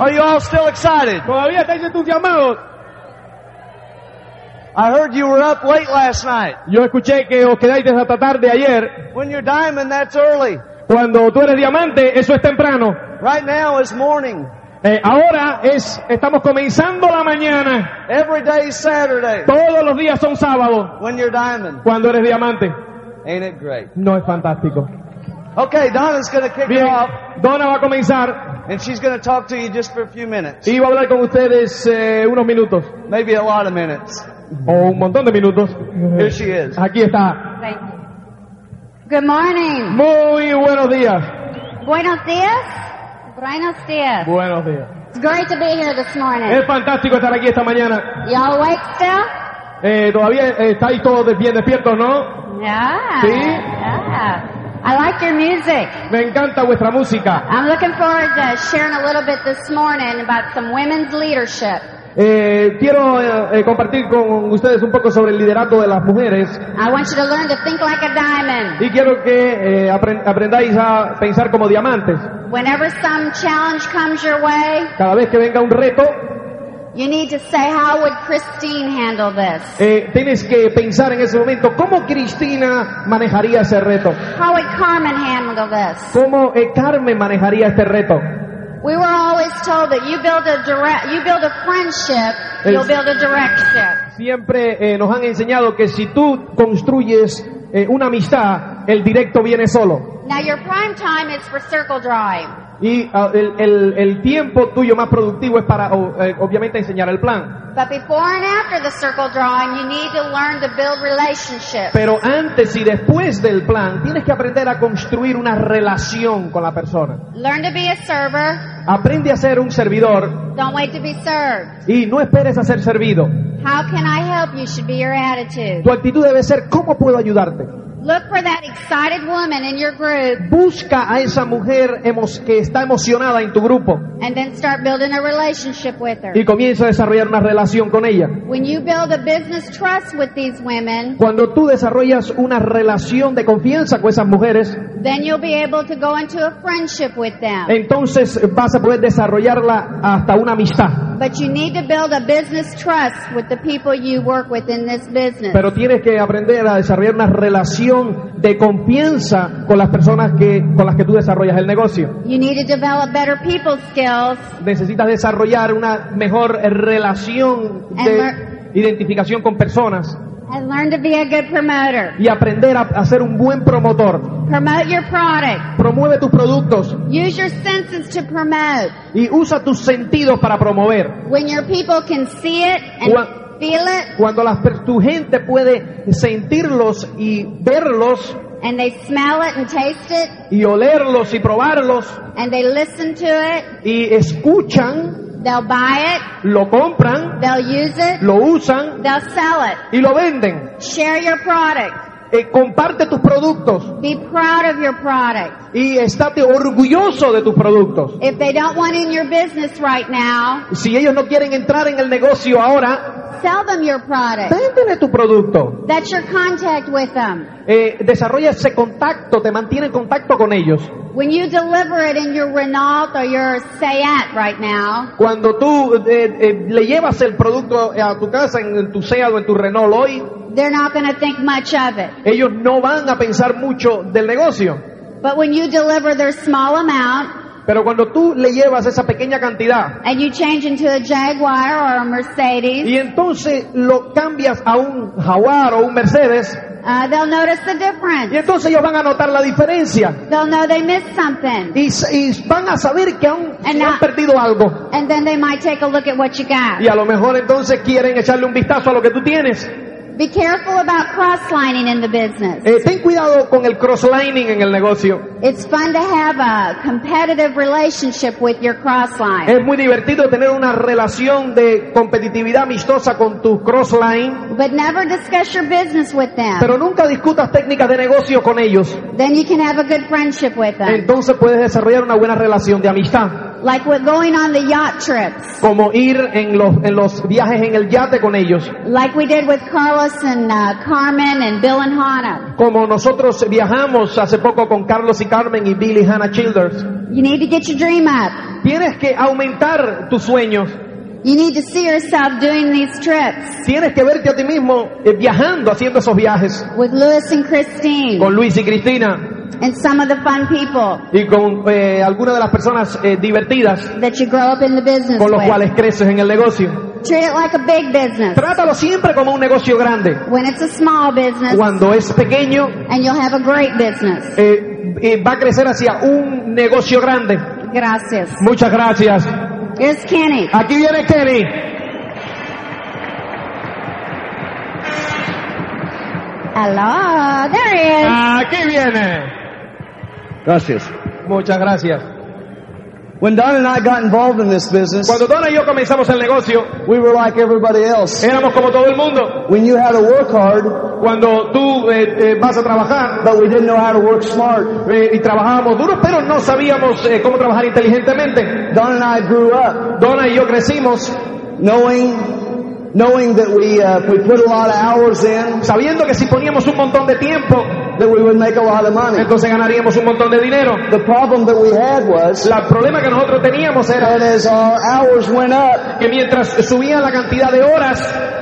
Are you all still excited? ¿Todavía estáis entusiasmados? I heard you were up late last night. Yo escuché que os quedáis hasta tarde ayer. When you're diamond, that's early. Cuando tú eres diamante, eso es temprano. Right now is morning. Eh, ahora es, estamos comenzando la mañana. Every day's Saturday. Todos los días son sábados. When you're diamond. Cuando eres diamante. Ain't it great? No es fantástico. Okay, Donna's to kick it Bien, off, Donna va a comenzar and she's going to talk to you just for a few minutes. y va a hablar con ustedes eh, unos minutos. Maybe a lot of minutes. O un montón de minutos. Here she is. Aquí está. Thank you. Good morning. Muy buenos días. Buenos dias. Buenos dias. Buenos días. It's great to be here this morning. Es fantástico estar aquí esta mañana. Y'all awake still? Eh, Todavía eh, estáis todos bien despiertos, ¿no? Yeah. Sí. Yeah. I like your music. Me encanta vuestra música. I'm looking forward to sharing a little bit this morning about some women's leadership. Eh, quiero eh, eh, compartir con ustedes un poco sobre el liderazgo de las mujeres I want you to learn to think like a diamond. y quiero que eh, apren- aprendáis a pensar como diamantes. Whenever some challenge comes your way, Cada vez que venga un reto, you need to say, how would Christine handle this? eh, tienes que pensar en ese momento cómo Cristina manejaría ese reto, How would Carmen handle this? cómo eh, Carmen manejaría este reto. We were always told that you build a direct, you build a friendship, El- you'll build a direction. Siempre eh, nos han enseñado que si tú construyes eh, una amistad, el directo viene solo. Now your prime time is for circle drawing. Y ah, el, el- el tiempo tuyo más productivo es para, o, eh, obviamente, enseñar el plan. But before and after the circle drawing, you need to learn to build relationships. Pero antes y después del plan, tienes que aprender a construir una relación con la persona. Learn to be a server. Aprende a ser un servidor Don't wait to be served. y no esperes a ser servido. How can I help you should be your attitude. Tu actitud debe ser, ¿cómo puedo ayudarte? Look for that excited woman in your group Busca a esa mujer que está emocionada en tu grupo and then start building a relationship with her. y comienza a desarrollar una relación con ella. When you build a business trust with these women, Cuando tú desarrollas una relación de confianza con esas mujeres, then you'll be able to go into a friendship with them. entonces vas a poder desarrollarla hasta una amistad. But you need to build a business trust with the people you work with in this business. Pero tienes que aprender a desarrollar una relación de confianza con las personas que, con las que tú desarrollas el negocio. You need to develop better people skills Necesitas desarrollar una mejor relación de identificación con personas and learn to be a good promoter. y aprender a, a ser un buen promotor. Promote your product. Promueve tus productos Use your senses to promote. y usa tus sentidos para promover. When your people can see it and Gua- feel it Cuando per- tu gente puede sentirlos y verlos and they smell it and taste it y olerlos y probarlos and they listen to it, y escuchan, they'll buy it, lo compran, they'll use it, lo usan they'll sell it. y lo venden. Share your product. Eh, comparte tus productos Be proud of your product. y estate orgulloso de tus productos. If they don't want in your business right now, Si ellos no quieren entrar en el negocio ahora, sell them your product. véndele tu producto. That's your contact with them. Eh, desarrolla ese contacto, te mantiene en contacto con ellos. When you deliver it in your Renault or your Seat right now, Cuando tú eh, eh, le llevas el producto a tu casa, en, en tu Seat o en tu Renault hoy, they're not going to think much of it. ellos no van a pensar mucho del negocio. But when you deliver their small amount Pero cuando tú le llevas esa pequeña cantidad and you change into a Jaguar or a Mercedes, y entonces lo cambias a un Jaguar o un Mercedes, uh, they'll notice the y difference. entonces ellos van a notar la diferencia They'll know they missed something. y, y van a saber que han now- perdido algo. And then they might take a look at what you got. Y a lo mejor entonces quieren echarle un vistazo a lo que tú tienes. Be careful about cross-lining in the business. Eh, ten cuidado con el crosslining en el negocio. It's fun to have a competitive relationship with your cross-line. Es muy divertido tener una relación de competitividad amistosa con tu crossline, But never discuss your business with them. pero nunca discutas técnicas de negocio con ellos. Then you can have a good friendship with them. Entonces puedes desarrollar una buena relación de amistad, Like with going on the yacht trips. como ir en los, en los viajes en el yate con ellos, Like we did with Carlos and uh, Carmen and Bill and Hannah. como nosotros viajamos hace poco con Carlos y Carmen y Billy Hannah Childers. You need to get your dream up. Tienes que aumentar tus sueños. You need to see yourself doing these trips Tienes que verte a ti mismo eh, viajando, haciendo esos viajes with Louis and Christine con Luis y Cristina and some of the fun people y con eh, algunas de las personas eh, divertidas that you grow up in the business con los with. cuales creces en el negocio. Treat it like a big business. Trátalo siempre como un negocio grande. When it's a small business, Cuando es pequeño, and you'll have a great business. eh, va a crecer hacia un negocio grande. Gracias. Muchas gracias. Here's Kenny. Aquí viene Kenny. Hello. There he is. Aquí viene. Gracias. Muchas gracias. When Don and I got involved in this business, Cuando Donna y yo comenzamos el negocio, we were like everybody else. éramos como todo el mundo. We knew how to work hard, Cuando tú eh, eh, vas a trabajar but we didn't know how to work smart. eh, y trabajábamos duro, pero no sabíamos eh, cómo trabajar inteligentemente. Don and I grew up Donna y yo crecimos knowing, knowing that we, uh, we put a lot of hours in, sabiendo que si poníamos un montón de tiempo, that we would make a lot of money. entonces ganaríamos un montón de dinero. The problem that we had was La- problema que nosotros teníamos era that as our hours went up, que mientras subía la cantidad de horas,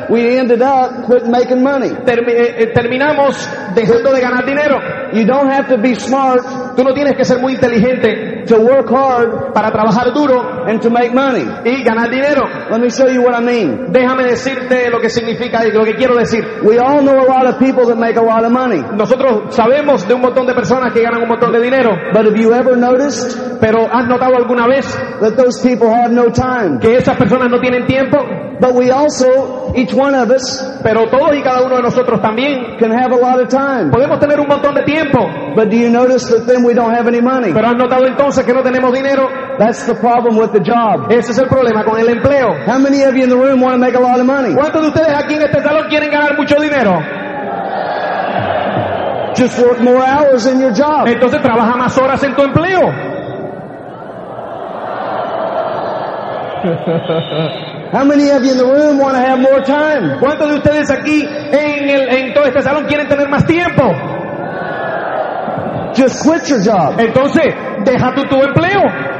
we ended up quit making money. termi- eh, eh, terminamos dejando de ganar dinero. You don't have to be smart Tú no tienes que ser muy inteligente to work hard para trabajar duro and to make money. y ganar dinero. Let me show you what I mean. Déjame decirte lo que significa y lo que quiero decir. We all know a lot of people that make a lot of money. Nosotros sabemos de un montón de personas que ganan un montón de dinero, But have you ever noticed pero ¿has notado alguna vez that those people have no time? que esas personas no tienen tiempo? But we also, each one of us, Pero todos y cada uno de nosotros también can have a lot of time. podemos tener un montón de tiempo, But do you notice that then we don't have any money? pero ¿has notado entonces que no tenemos dinero? That's the problem with the job. Ese es el problema con el empleo. How many of you in the room want to make a lot of money? ¿Cuántos de ustedes aquí en este salón quieren ganar mucho dinero? Just work more hours in your job. Entonces trabaja más horas en tu empleo. How many of you in the room want to have more time? ¿Cuántos de ustedes aquí en, el, en todo este salón quieren tener más tiempo? Just quit your job. Entonces, deja tú tu empleo.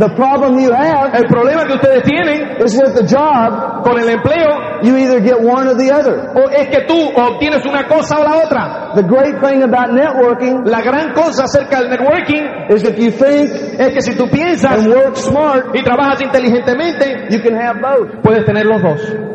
The problem you have El problema que ustedes tienen is with the job, con el empleo you either get one or the other. o es que tú obtienes una cosa o la otra. The great thing about networking La gran cosa acerca del networking is if you think es que si tú piensas and work smart, y trabajas inteligentemente, you can have both. puedes tener los dos.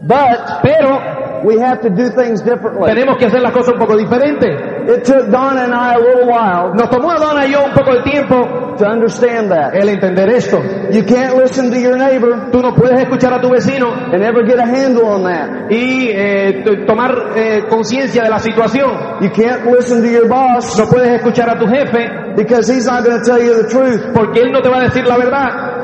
But Pero we have to do things differently. tenemos que hacer las cosas un poco diferentes. It took Donna and I a little while Nos tomó a Donna y yo un poco de tiempo to understand that. el entender esto. You can't listen to your neighbor Tú no puedes escuchar a tu vecino and ever get a handle on that. y eh, t- tomar eh, conciencia de la situación. You can't listen to your boss No puedes escuchar a tu jefe because he's not going to tell you the truth. porque él no te va a decir la verdad.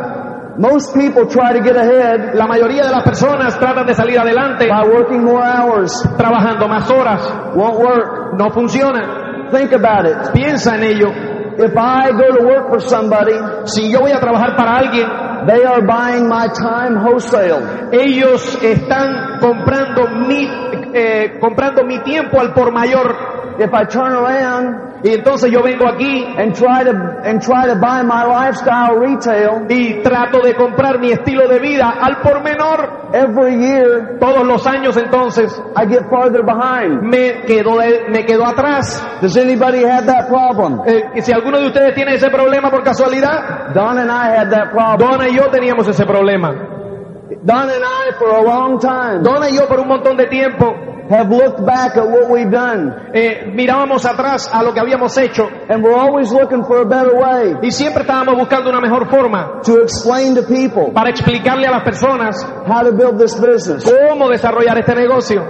Most people try to get ahead La mayoría de las personas tratan de salir adelante by working more hours. trabajando más horas. Won't work. No funciona. Think about it. Piensa en ello. If I go to work for somebody, Si yo voy a trabajar para alguien, they are buying my time wholesale. ellos están comprando mi, eh, comprando mi tiempo al por mayor. If I turn around Y entonces yo vengo aquí and try to and try to buy my lifestyle retail y trato de comprar mi estilo de vida al por menor. every year, Todos los años entonces I get farther behind. me quedo, de- me quedo atrás. Does anybody have that problem? Eh, si alguno de ustedes tiene ese problema por casualidad, Don and I had that problem. Donna y yo teníamos ese problema. Don and I, for a long time, Donna y yo por un montón de tiempo have looked back at what we've done, eh, mirábamos atrás a lo que habíamos hecho and we're always looking for a better way y siempre estábamos buscando una mejor forma to explain to people para explicarle a las personas how to build this business, cómo desarrollar este negocio,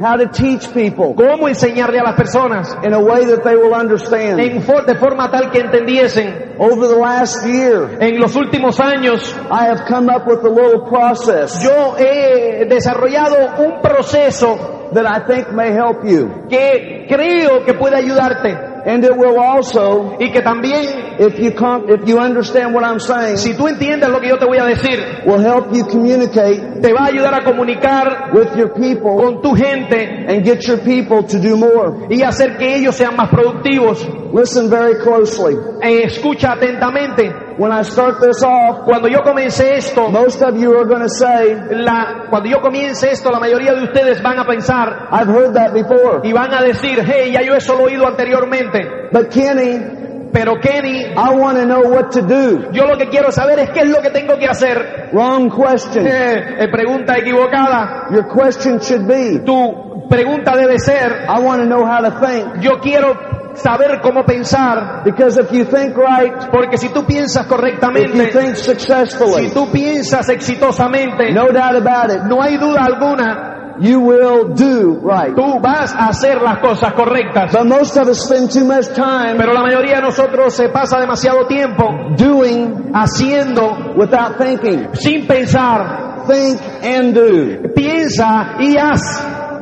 how to teach people cómo enseñarle a las personas in a way that they will understand. en for- de forma tal que entendiesen. Over the last year, En los últimos años I have come up with a little process yo he desarrollado un proceso that I think may help you. que creo que puede ayudarte And it will also, y que también, if you com- if you understand what I'm saying, si tú entiendes lo que yo te voy a decir, will help you communicate te va a ayudar a comunicar with your people con tu gente and get your people to do more. y hacer que ellos sean más productivos. Listen very closely. Eh, escucha atentamente. When I start this off, Cuando yo comience esto, most of you are going to say, la, cuando yo comience esto, la mayoría de ustedes van a pensar I've heard that before. y van a decir, hey, ya yo eso lo he oído anteriormente. But Kenny, Pero Kenny, I want to know what to do. yo lo que quiero saber es qué es lo que tengo que hacer. Wrong question. Eh, eh, pregunta equivocada. Your question should be, Tu pregunta debe ser, I want to know how to think. yo quiero saber cómo pensar, Because if you think right, porque si tú piensas if you correctamente, think si successfully, tú piensas exitosamente, no doubt about it, no hay duda alguna, you will do right. tú vas a hacer las cosas correctas. But most of us spend too much time Pero la mayoría de nosotros se pasa demasiado tiempo doing haciendo without thinking. sin pensar. Think and do. Piensa y haz.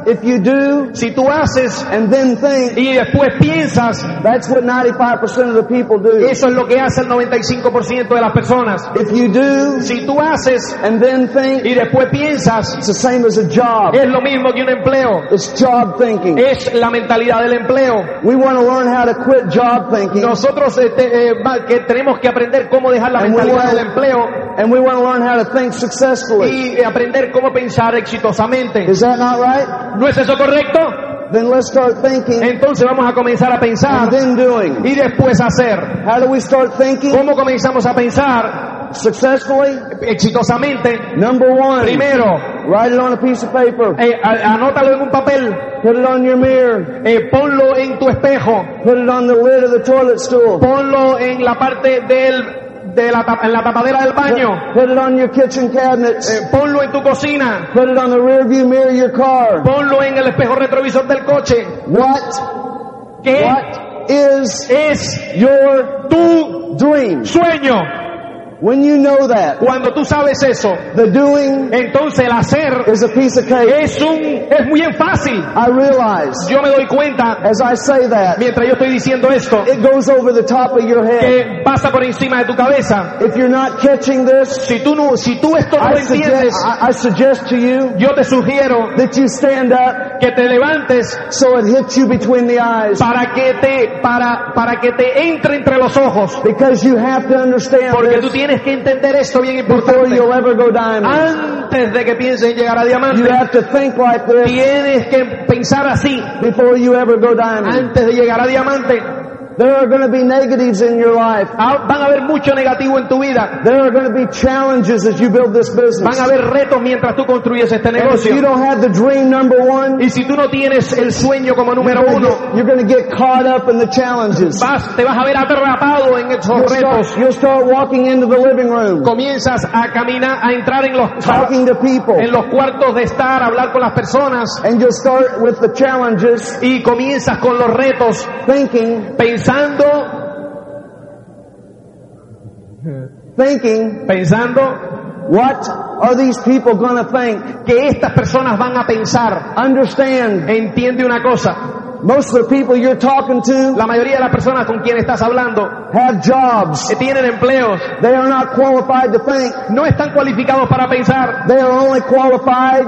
If you do Si tú haces and then think, y después piensas, that's what 95% of the people do. eso es lo que hace el 95% de las personas. If you do Si tú haces and then think, y después piensas, it's the same as a job. es lo mismo que un empleo. It's job thinking. Es la mentalidad del empleo. We want to learn how to quit job thinking Nosotros este, eh, que tenemos que aprender cómo dejar la And we mentalidad del empleo and we want to learn how to think successfully. y aprender cómo pensar exitosamente. Is that not right? ¿No es eso correcto? Then let's start thinking Entonces vamos a comenzar a pensar and then doing. y después hacer. How do we start thinking ¿Cómo comenzamos a pensar successfully? exitosamente? Number one, Primero, write it on a piece of paper. eh, anótalo en un papel, Put it on your mirror. eh, ponlo en tu espejo, Put it on the lid of the toilet stool. ponlo en la parte del, de la, tap- en la tapadera del baño, Put it on your kitchen cabinets. eh, ponlo en tu cocina, Put it on the rear view mirror of your car. ponlo en el espejo retrovisor del coche. What, ¿Qué what is es your tu dream? sueño? When you know that, Cuando tú sabes eso, the doing entonces el hacer is a piece of cake. es un, es muy fácil. I realize Yo me doy cuenta, as I say that, mientras yo estoy diciendo esto, it goes over the top of your head. que pasa por encima de tu cabeza. If you're not catching this, Si tú no, si tú esto no I entiendes, suggest, I, I suggest to you yo te sugiero that you stand up que te levantes so it hits you between the eyes. para que te, para, para que te entre entre los ojos. Because you have to understand Porque tú this tienes que entender esto bien before importante. Antes de que pienses en llegar a You diamante, have to think like this tienes que pensar así. before you ever go diamond. Antes de llegar a diamante, There are going to be negatives in your life. ah, van a haber mucho negativo en tu vida. There are going to be challenges as you build this business. Van a haber retos mientras tú construyes este And if negocio. you don't have the dream number one, Y si tú no tienes el sueño como you're número going, to uno, get, you're going to get caught up in the challenges. vas, te vas a ver atrapado en esos You'll retos. start, you'll start walking into the living room, Comienzas a caminar, a entrar en los, talking to people, en los cuartos de estar, hablar con las personas and you'll start with the challenges, y comienzas con los retos thinking, pensando, thinking, pensando what are these people going to think? que estas personas van a pensar. Understand, Entiende una cosa, most of the people you're talking to la mayoría de las personas con quien estás hablando have jobs. que tienen empleos They are not qualified to think. no están cualificados para pensar. They are only qualified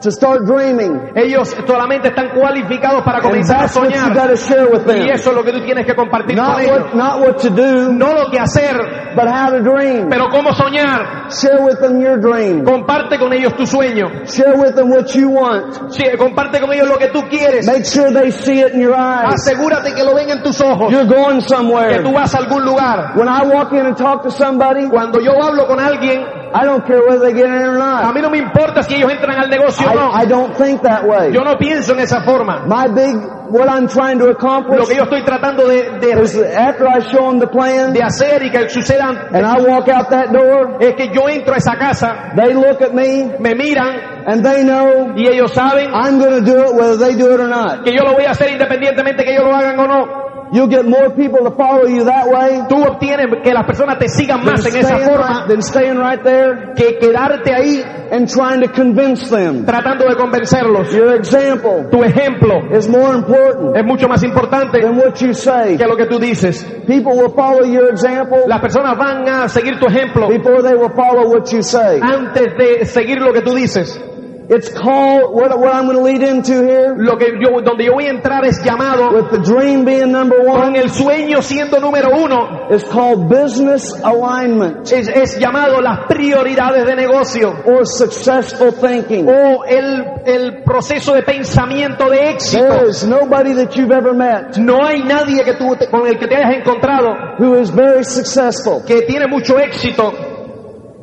to start dreaming. Ellos solamente están cualificados para comenzar a soñar. Y them. eso es lo que tú tienes que compartir Not con ellos. what, not what to do, No lo que hacer, but how to dream. pero cómo soñar. Share with them your dream. Comparte con ellos tu sueño. Share with them what you want. Sí, comparte con ellos lo que tú quieres. Make sure they see it in your eyes. Asegúrate que lo ven en tus ojos. You're going Que somewhere. tú vas a algún lugar. When I walk in and talk to somebody, Cuando yo hablo con alguien, I don't care whether they get in or a not. mí no me importa si ellos entran al negocio o no. I, don't think that way. Yo no pienso en esa forma. My big, what I'm trying to Lo accomplish que yo estoy tratando de, de, is after I show them the plan de hacer y que sucedan and I walk out that door, es que yo entro a esa casa, they look at me me miran and they know y ellos saben I'm going to do it whether they do it or not. que yo lo voy a hacer independientemente que ellos lo hagan o no. You'll get more people to follow you that way Tú obtienes que las personas te sigan than más en esa staying, forma right, than staying right there que quedarte ahí and trying to convince them. tratando de convencerlos. Your example Tu ejemplo is more important es mucho más importante than what you say. que lo que tú dices. People will follow your example Las personas van a seguir tu ejemplo before they will follow what you say. antes de seguir lo que tú dices. It's called, what, what I'm going to lead into here, Lo que yo, donde yo voy a entrar es llamado with the dream being number con one, el sueño siendo número uno. it's called business alignment Es, es llamado las prioridades de negocio or successful thinking. o el, el proceso de pensamiento de éxito. There is nobody that you've ever met No hay nadie que tú, te- con el que te hayas encontrado who is very successful, que tiene mucho éxito,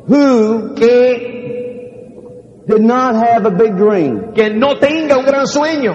who que, did not have a big dream. que no tenga un gran sueño.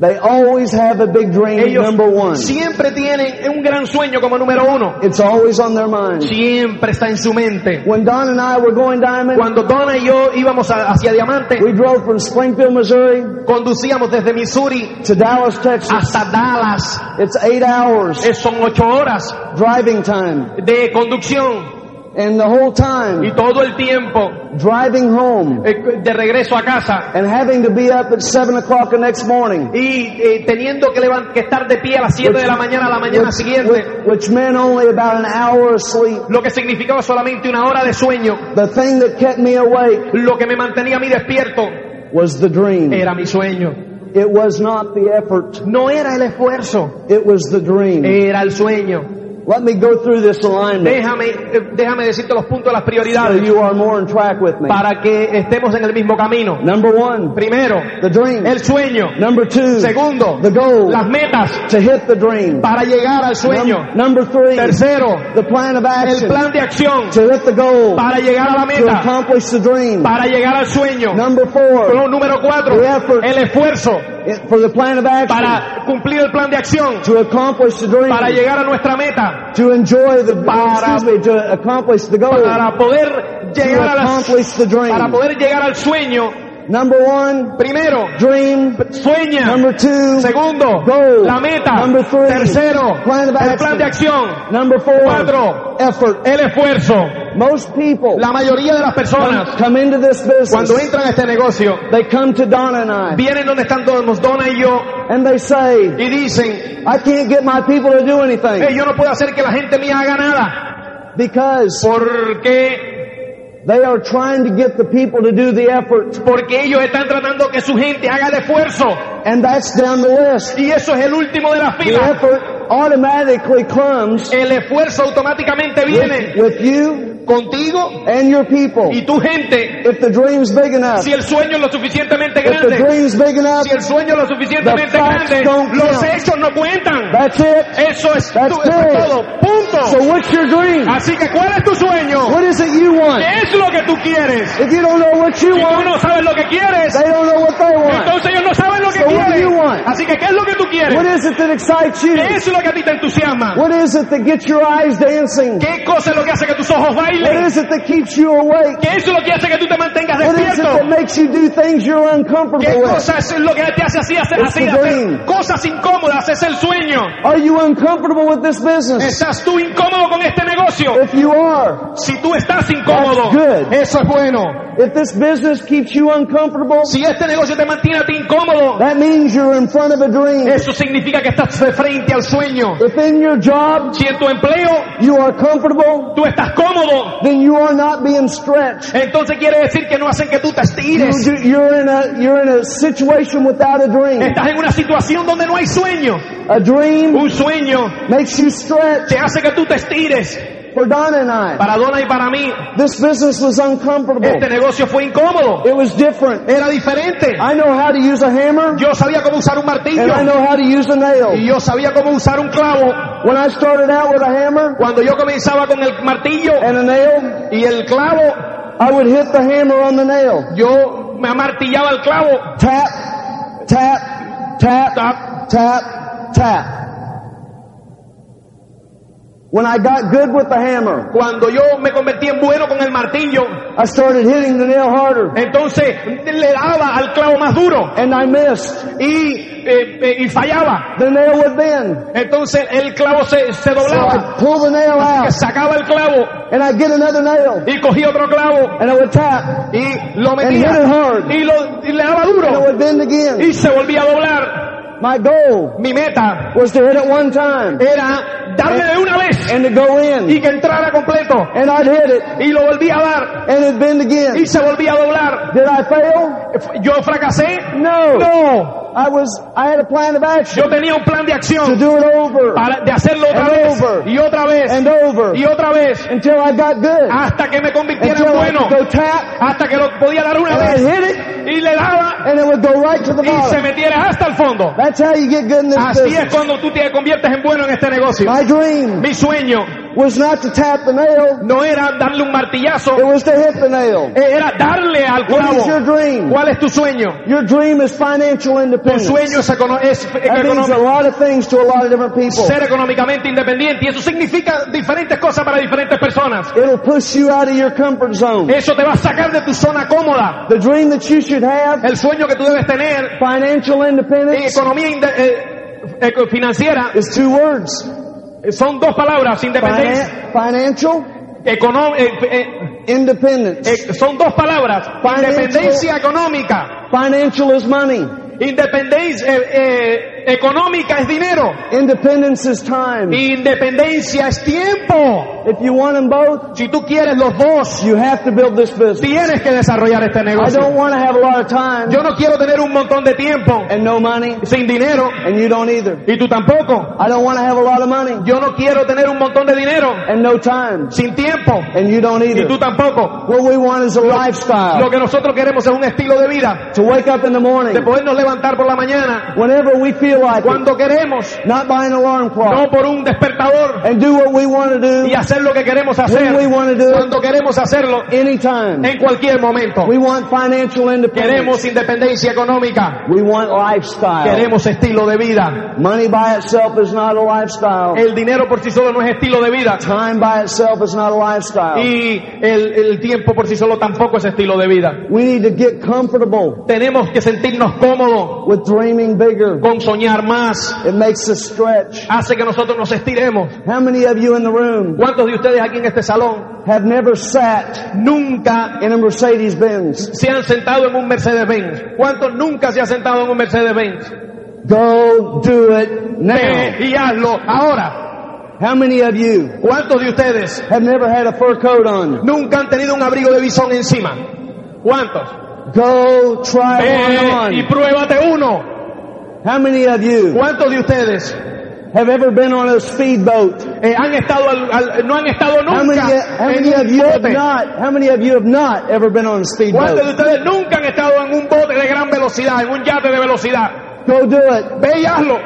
They always have a big dream, Ellos number one. siempre tienen un gran sueño como número uno. It's always on their mind. Siempre está en su mente. When Don and I were going diamond, Cuando Donna y yo íbamos a- hacia Diamante, we drove from Springfield, Missouri conducíamos desde Missouri to Dallas, Texas. hasta Dallas. It's eight hours Eh, Son ocho horas driving time. de conducción And the whole y time, todo el tiempo driving home eh, de regreso a casa and having to be up at seven o'clock the next morning. y eh, teniendo que, que estar de pie a las 7 de la mañana a la mañana Which, siguiente, which- which meant only about an hour of sleep. lo que significaba solamente una hora de sueño. The thing that kept me awake Lo que me mantenía a mí despierto was the dream. era mi sueño. It was not the effort. No era el esfuerzo, It was the dream. era el sueño. Let me go through this alignment Déjame, déjame decirte los puntos las so prioridades you are more in track with me. para que estemos en el mismo camino. Number one, Primero, the dream. el sueño. Number two, Segundo, the goal las metas to hit the dream. para llegar al sueño. Num- number three, Tercero, the plan of el action plan de acción to hit the goal, para llegar a la to meta, accomplish the dream. para llegar al sueño. Number four, Número cuatro, The effort. el esfuerzo for the plan of action para cumplir el plan de acción, to accomplish the dream, para llegar a nuestra meta, to enjoy the, Para- excuse me, to accomplish the goal, para poder to llegar a las, accomplish the dream. para poder llegar al sueño. Number one, Primero, dream. sueña. Number two, Segundo, goal. la meta. Number three, Tercero, plan of el plan de acción. Number four, Cuatro, effort. el esfuerzo. Most people La mayoría de las personas, come into this cuando business, entran a este negocio, they come to Donna and I, vienen donde están todos Donna y yo and they say, y dicen, I can't get my people to do anything "Hey, yo no puedo hacer que la gente mía haga nada, because porque, they are trying to get the people to do the effort, porque ellos están tratando que su gente haga el esfuerzo. and that's down the list. Y eso es el último de la The effort automatically comes El esfuerzo automáticamente viene with, with you contigo and your people. y tu gente. If the dream's big enough, Si el sueño es lo suficientemente if the grande, dream's big enough, si el sueño es lo suficientemente grande, los hechos no cuentan. that's it. Eso es, That's tu- eso es it. todo. Punto. So what's your dream? Así que, ¿cuál es tu sueño? What is it you want? ¿Qué es lo que tú quieres? If you don't know what you Si tú want, no sabes lo que quieres, they don't know what they want. entonces ellos no saben lo que So what do you quieren. want? Así que, ¿qué es lo que tú quieres? What is it that excites you? ¿Qué es lo que a ti te entusiasma? What is it that gets your eyes dancing? ¿Qué cosa es lo que hace que tus ojos What bailen? is it that keeps you awake? ¿Qué es lo que hace que tú te mantengas What is it despierto? that makes you do things you're ¿Qué uncomfortable with? cosa es lo que te hace así hacer, así hacer cosas incómodas? Es el sueño. Are you uncomfortable with this business? ¿Estás tú incómodo con este negocio? If you are, Si tú estás incómodo, That's good. eso es bueno. if this business keeps you uncomfortable, Si este negocio te mantiene a ti incómodo, that means you're in front of a dream. eso significa que estás de frente al sueño. If in your job Si en tu empleo you are comfortable, tú estás cómodo, then you are not being stretched. entonces quiere decir que no hacen que tú te You, estires. do- you're in a you're in a situation without a dream. Estás en una situación donde no hay sueño. A dream Un sueño makes you stretch. te hace que tú te estires. For Donna and I, Para Donna y para mí, this business was uncomfortable. este negocio fue incómodo. It was different. Era diferente. I know how to use a hammer, Yo sabía cómo usar un martillo and I know how to use a y nail. yo sabía cómo usar un clavo. When I started out with a hammer Cuando yo comenzaba con el martillo and a nail, y el clavo, I would hit the hammer on the nail. yo me amartillaba el clavo. Tap, tap, tap, Tap. tap, tap. When I got good with the hammer, Cuando yo me convertí en bueno con el martillo, I started hitting the nail harder, entonces le daba al clavo más duro. And I missed. y, eh, eh, y fallaba. The nail would bend. Entonces el clavo se, se So doblaba, I'd pull the nail out, sacaba el clavo. And I'd get another nail, y cogía otro clavo. And I would tap, y lo and hit it metía hard, y, lo, y le daba and it duro would bend again. y se volvía a doblar. My goal Mi meta was to hit it one time, era darle de una vez and to go in. y que entrara completo. And I'd hit it Y lo volví a dar and it'd bend again. y se volvía a doblar. Did I fail? ¿Yo fracasé? No. No. I was, I had a plan of action Yo tenía un plan de to acción do it over para, de hacerlo otra vez over. y otra vez and over y otra vez until I got good. hasta que me convirtiera en bueno. could go tap Hasta que lo podía dar una vez hit it y le daba and it would go right to the y se metiera hasta el fondo. That's how you get good in this Así es cuando tú te conviertes en bueno en este negocio. My dream Mi sueño was not to tap the nail, no era darle un martillazo, it was to hit the nail. eh, era darle al What is your dream? ¿Cuál es tu sueño? Your dream is financial Tu independence. sueño es, econo- es That means a económico. lot of things to a lot of different people. ser económicamente independiente y eso significa diferentes cosas para diferentes personas. It'll push you out of your comfort zone. Eso te va a sacar de tu zona cómoda. The dream that you should have, El sueño que tú debes tener financial en independence, economía inde- eh, eco- financiera is two words. Son dos palabras, independencia, Finan- financial econo- eh, eh, independence. eh, son dos palabras, Financial- independencia económica. Financial is money. Independencia eh, eh, económica es dinero. Independence is time. Independencia es tiempo. If you want them both, Si tú quieres los dos, you have to build this business. tienes que desarrollar este I negocio. don't want to have a lot of time Yo no quiero tener un montón de tiempo and no money, sin dinero and you don't either. y tú tampoco. I don't want to have a lot of money Yo no quiero tener un montón de dinero and no time, sin tiempo and you don't y either. tú tampoco. What we want is a Lo lifestyle. que nosotros queremos es un estilo de vida, To wake up in the morning de podernos levantar por la mañana whenever we feel like it, cuando queremos, not by an alarm no clock, por un despertador and do what we want to do y hacer lo que queremos when we hacer want to do cuando queremos hacerlo anytime. en cualquier momento. We want financial independence. Queremos independencia económica, We want lifestyle. queremos estilo de vida. Money by itself is not a lifestyle. El dinero por sí solo no es estilo de vida Time by itself is not a lifestyle. y el, el tiempo por sí solo tampoco es estilo de vida. We need to get comfortable Tenemos que sentirnos cómodos with dreaming bigger. con soñar más. It makes us stretch. Hace que nosotros nos estiremos. How many of you in the room ¿Cuántos de ustedes aquí en este salón have never sat nunca in a Mercedes Benz? se han sentado en un Mercedes-Benz? ¿Cuántos nunca se han sentado en un Mercedes-Benz? Go do it now. Ve y hazlo ahora. How many of you ¿Cuántos de ustedes have never had a fur coat on? nunca han tenido un abrigo de bisón encima? ¿Cuántos? Go try one Ve y on. pruébate uno. How many of you ¿Cuántos de ustedes have ever been on a speedboat? eh, han estado al- al- no han estado How many, nunca how en many of you have not? How many of you have not ever been on a ¿Cuántos de speedboat? ustedes nunca han estado en un bote de gran velocidad, en un yate de velocidad? Go do it. Ve y hazlo.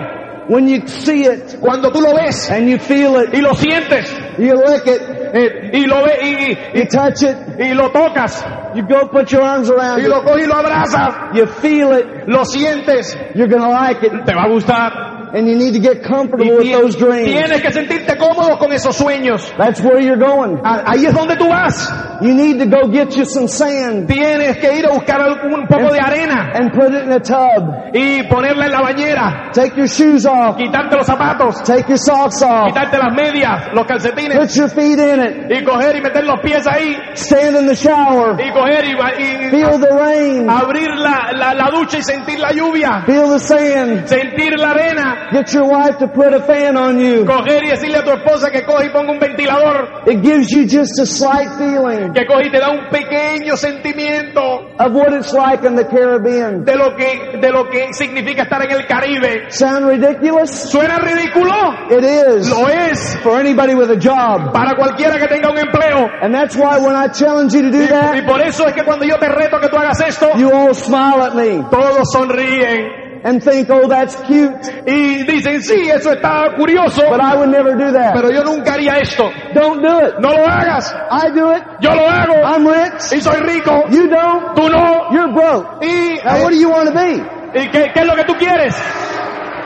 When you see it Cuando tú lo ves and you feel it, y lo sientes you lick it, eh, y lo ves y, you touch it, y, y lo tocas. You go put your arms around y lo coges y lo abrazas, you feel it, lo sientes, you're gonna like it, te va a gustar. And you need to get comfortable with those dreams. tienes que sentirte cómodo con esos sueños. That's where you're going. Ahí es donde tú vas. You need to go get you some sand. Tienes que ir a buscar un poco de arena. and put it in a tub. y ponerla en la bañera, Take your shoes off, quitarte los zapatos, take your socks off, quitarte las medias, los calcetines. Put your feet in it, y coger y meter los pies ahí. Stand in the shower, y coger y, y feel the rain, abrir la, la, la ducha y sentir la lluvia, feel the sand, sentir la arena, get your wife to put a fan on you. coger y decirle a tu esposa que coge y ponga un ventilador, It gives you just a slight feeling que coge y te da un pequeño sentimiento of what it's like in the Caribbean. de lo que, de lo que significa estar en el Caribe. Sound ridiculous? ¿Suena ridículo? It is Lo es for anybody with a job. para cualquiera que tenga un empleo. And that's why when I challenge you to do Y that, por eso es que cuando yo te reto que tú hagas esto, you all smile at me todos sonríen and think, oh, that's cute. y dicen, sí, eso está curioso, But I would never do that. pero yo nunca haría esto. Don't do it. No lo hagas. I do it. Yo lo hago I'm rich. y soy rico. You don't. Tú no. You're broke. ¿Y, Now what do you want to be? ¿y qué, qué es lo que tú quieres?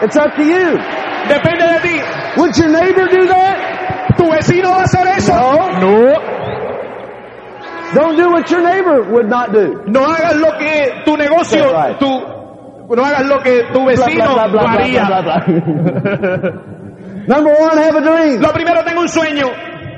It's up to you. Depende de ti. Would your neighbor do that? ¿Tu vecino va a hacer eso? No. No. Don't do what your neighbor would not do. No hagas lo que tu negocio, right. tu, no hagas lo que tu vecino haría. Number one, have a dream. Lo primero, tengo un sueño.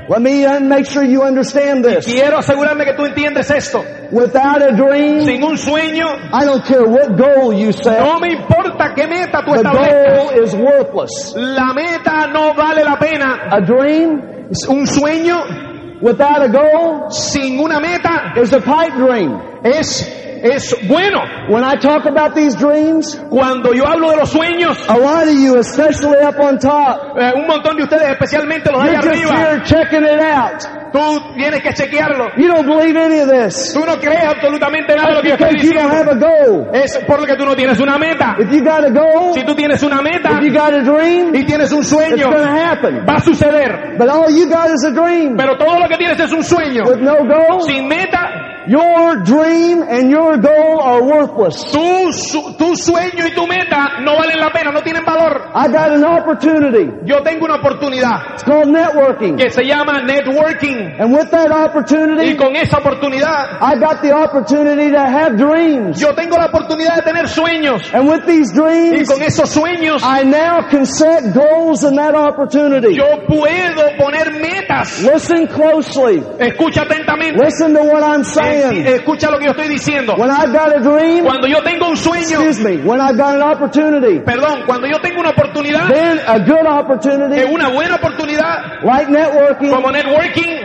Let me uh, make sure you understand this. Quiero asegurarme que tú entiendes esto. Without a dream, Sin un sueño, I don't care what goal you set, no me importa qué meta tú the establezcas. goal is worthless. La meta no vale la pena. A dream Un sueño without a goal sin una meta is a pipe dream. es, es bueno. When I talk about these dreams, Cuando yo hablo de los sueños, a lot of you, especially up on top, eh, un montón de ustedes, especialmente los de you're just arriba, here checking it out. Tú tienes que chequearlo. You don't believe any of this Tú no crees absolutamente nada de lo que yo estoy because you don't have diciendo. a goal. Es por lo que tú no tienes una meta. If you got a goal, Si tú tienes una meta if you got a dream, y tienes un it's sueño, going to happen. va a suceder. But all you got is a dream Pero todo lo que tienes es un sueño. with no goal. Sin meta, Your dream and your goal are worthless. tu, su- tu sueño y tu meta no valen la pena, no tienen valor. I got an opportunity. Yo tengo una oportunidad It's called networking. que se llama networking. And with that Y opportunity, con esa oportunidad, I got the opportunity to have dreams. yo tengo la oportunidad de tener sueños. And with these Y dreams, con esos sueños, I now can set goals in that opportunity. yo puedo poner metas. Listen closely. Escucha atentamente. Listen to what I'm Eh, saying. Escucha lo que yo estoy diciendo. When I've got a dream, Cuando yo tengo un sueño, excuse me, when I've got an opportunity, perdón, cuando yo tengo una oportunidad, then a good opportunity, una buena oportunidad, like networking, como networking,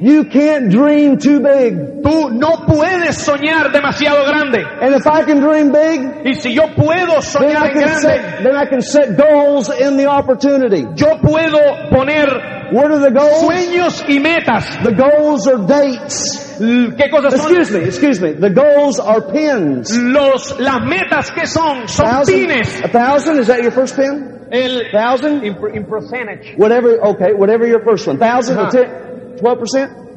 You can't dream too big. Tú no puedes soñar demasiado grande. And if I can dream big, y si yo puedo soñar then I can grande, set, then I can set goals in the opportunity. Yo puedo poner What are the goals? Sueños y metas. The goals are dates. ¿Qué cosas excuse son? me, excuse me. The goals are pins. Los, las metas que son, son a thousand, pines. A thousand, is that your first pin? El, thousand? In, in percentage. Whatever, okay, whatever your first one. Thousand uh -huh. or ten. 12%,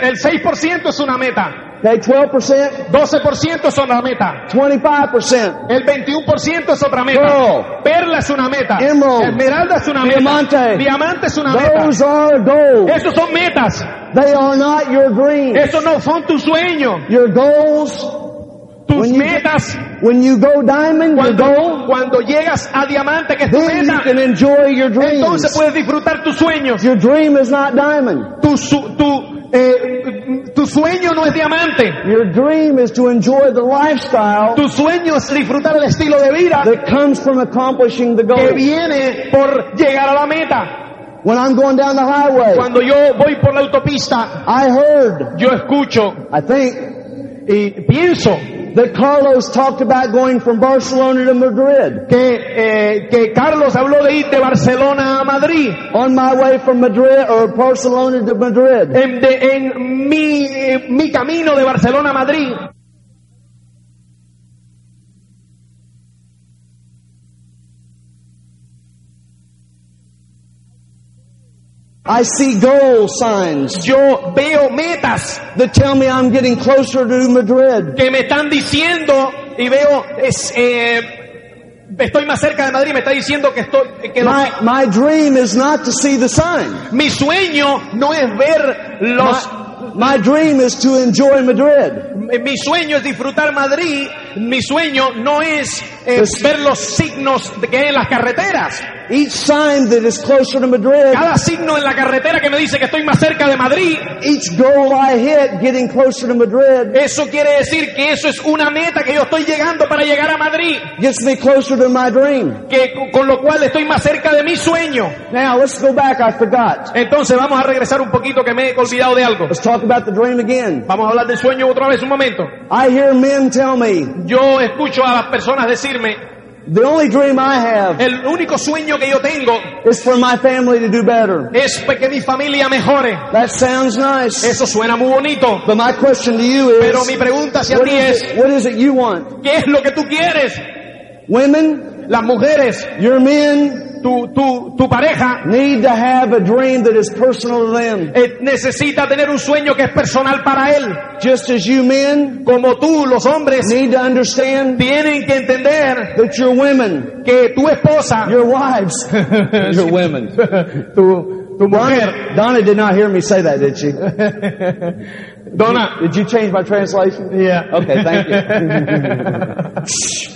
El 6% es una meta. Okay, 12%. 12% son la meta. 25%. El 21% es otra meta. Perla es una meta. Emerald. Esmeralda es una meta. Diamante es una meta. Are. Esos son metas. They are not your dreams. No son tus sueños. Your goals tus When you- metas. when you go diamond, Cuando, goal, cuando llegas a diamante, que es tu you meta, can enjoy your entonces dreams. puedes disfrutar tus sueños. Your dream is not diamond. Tu, su- tu, eh, tu sueño no es diamante. Your dream is to enjoy the lifestyle Tu sueño es disfrutar el estilo de vida that comes from accomplishing the que goal. viene por llegar a la meta. When I'm going down the highway, Cuando yo voy por la autopista, I heard, yo escucho I think, y pienso that Carlos talked about going from Barcelona to Madrid. que, eh, que Carlos habló de ir de Barcelona a Madrid. On my way from Madrid or Barcelona to Madrid, En, de- en mi, eh, mi camino de Barcelona a Madrid, I see goal signs yo veo metas that tell me I'm getting closer to Madrid. que me están diciendo y veo es, eh, estoy más cerca de Madrid, me está diciendo que estoy que los- My, my dream is not to see the sign. mi sueño no es ver los My, my dream is to enjoy Madrid. mi sueño es disfrutar Madrid, mi sueño no es eh, ver los signos de que hay en las carreteras. Each sign that is closer to Madrid, Cada signo en la carretera que me dice que estoy más cerca de Madrid, each goal I hit getting closer to Madrid eso quiere decir que eso es una meta que yo estoy llegando para llegar a Madrid, gets me closer to my dream. que con lo cual estoy más cerca de mi sueño. Now let's go back. I forgot. Entonces vamos a regresar un poquito que me he olvidado de algo. Let's talk about the dream again. Vamos a hablar del sueño otra vez un momento. I hear men tell me Yo escucho a las personas decirme, the only dream I have el único sueño que yo tengo is for my family to do better. es que mi familia mejore. That sounds nice. Eso suena muy bonito. But my question to you Pero is, mi pregunta hacia what ti is, es, it, what is it you want? ¿qué es lo que tú quieres? Women, Las mujeres, your men tu, tu, tu pareja, need to have a dream that is personal to them. eh, necesita tener un sueño que es personal para él. Just as you men Como tú, los hombres, need to understand tienen que entender that your women, que tu esposa, your wives, your women. tu, tu mujer, Donna, Donna did not hear me say that, did she? Donna, Did you change my translation? Yeah. Okay, thank you.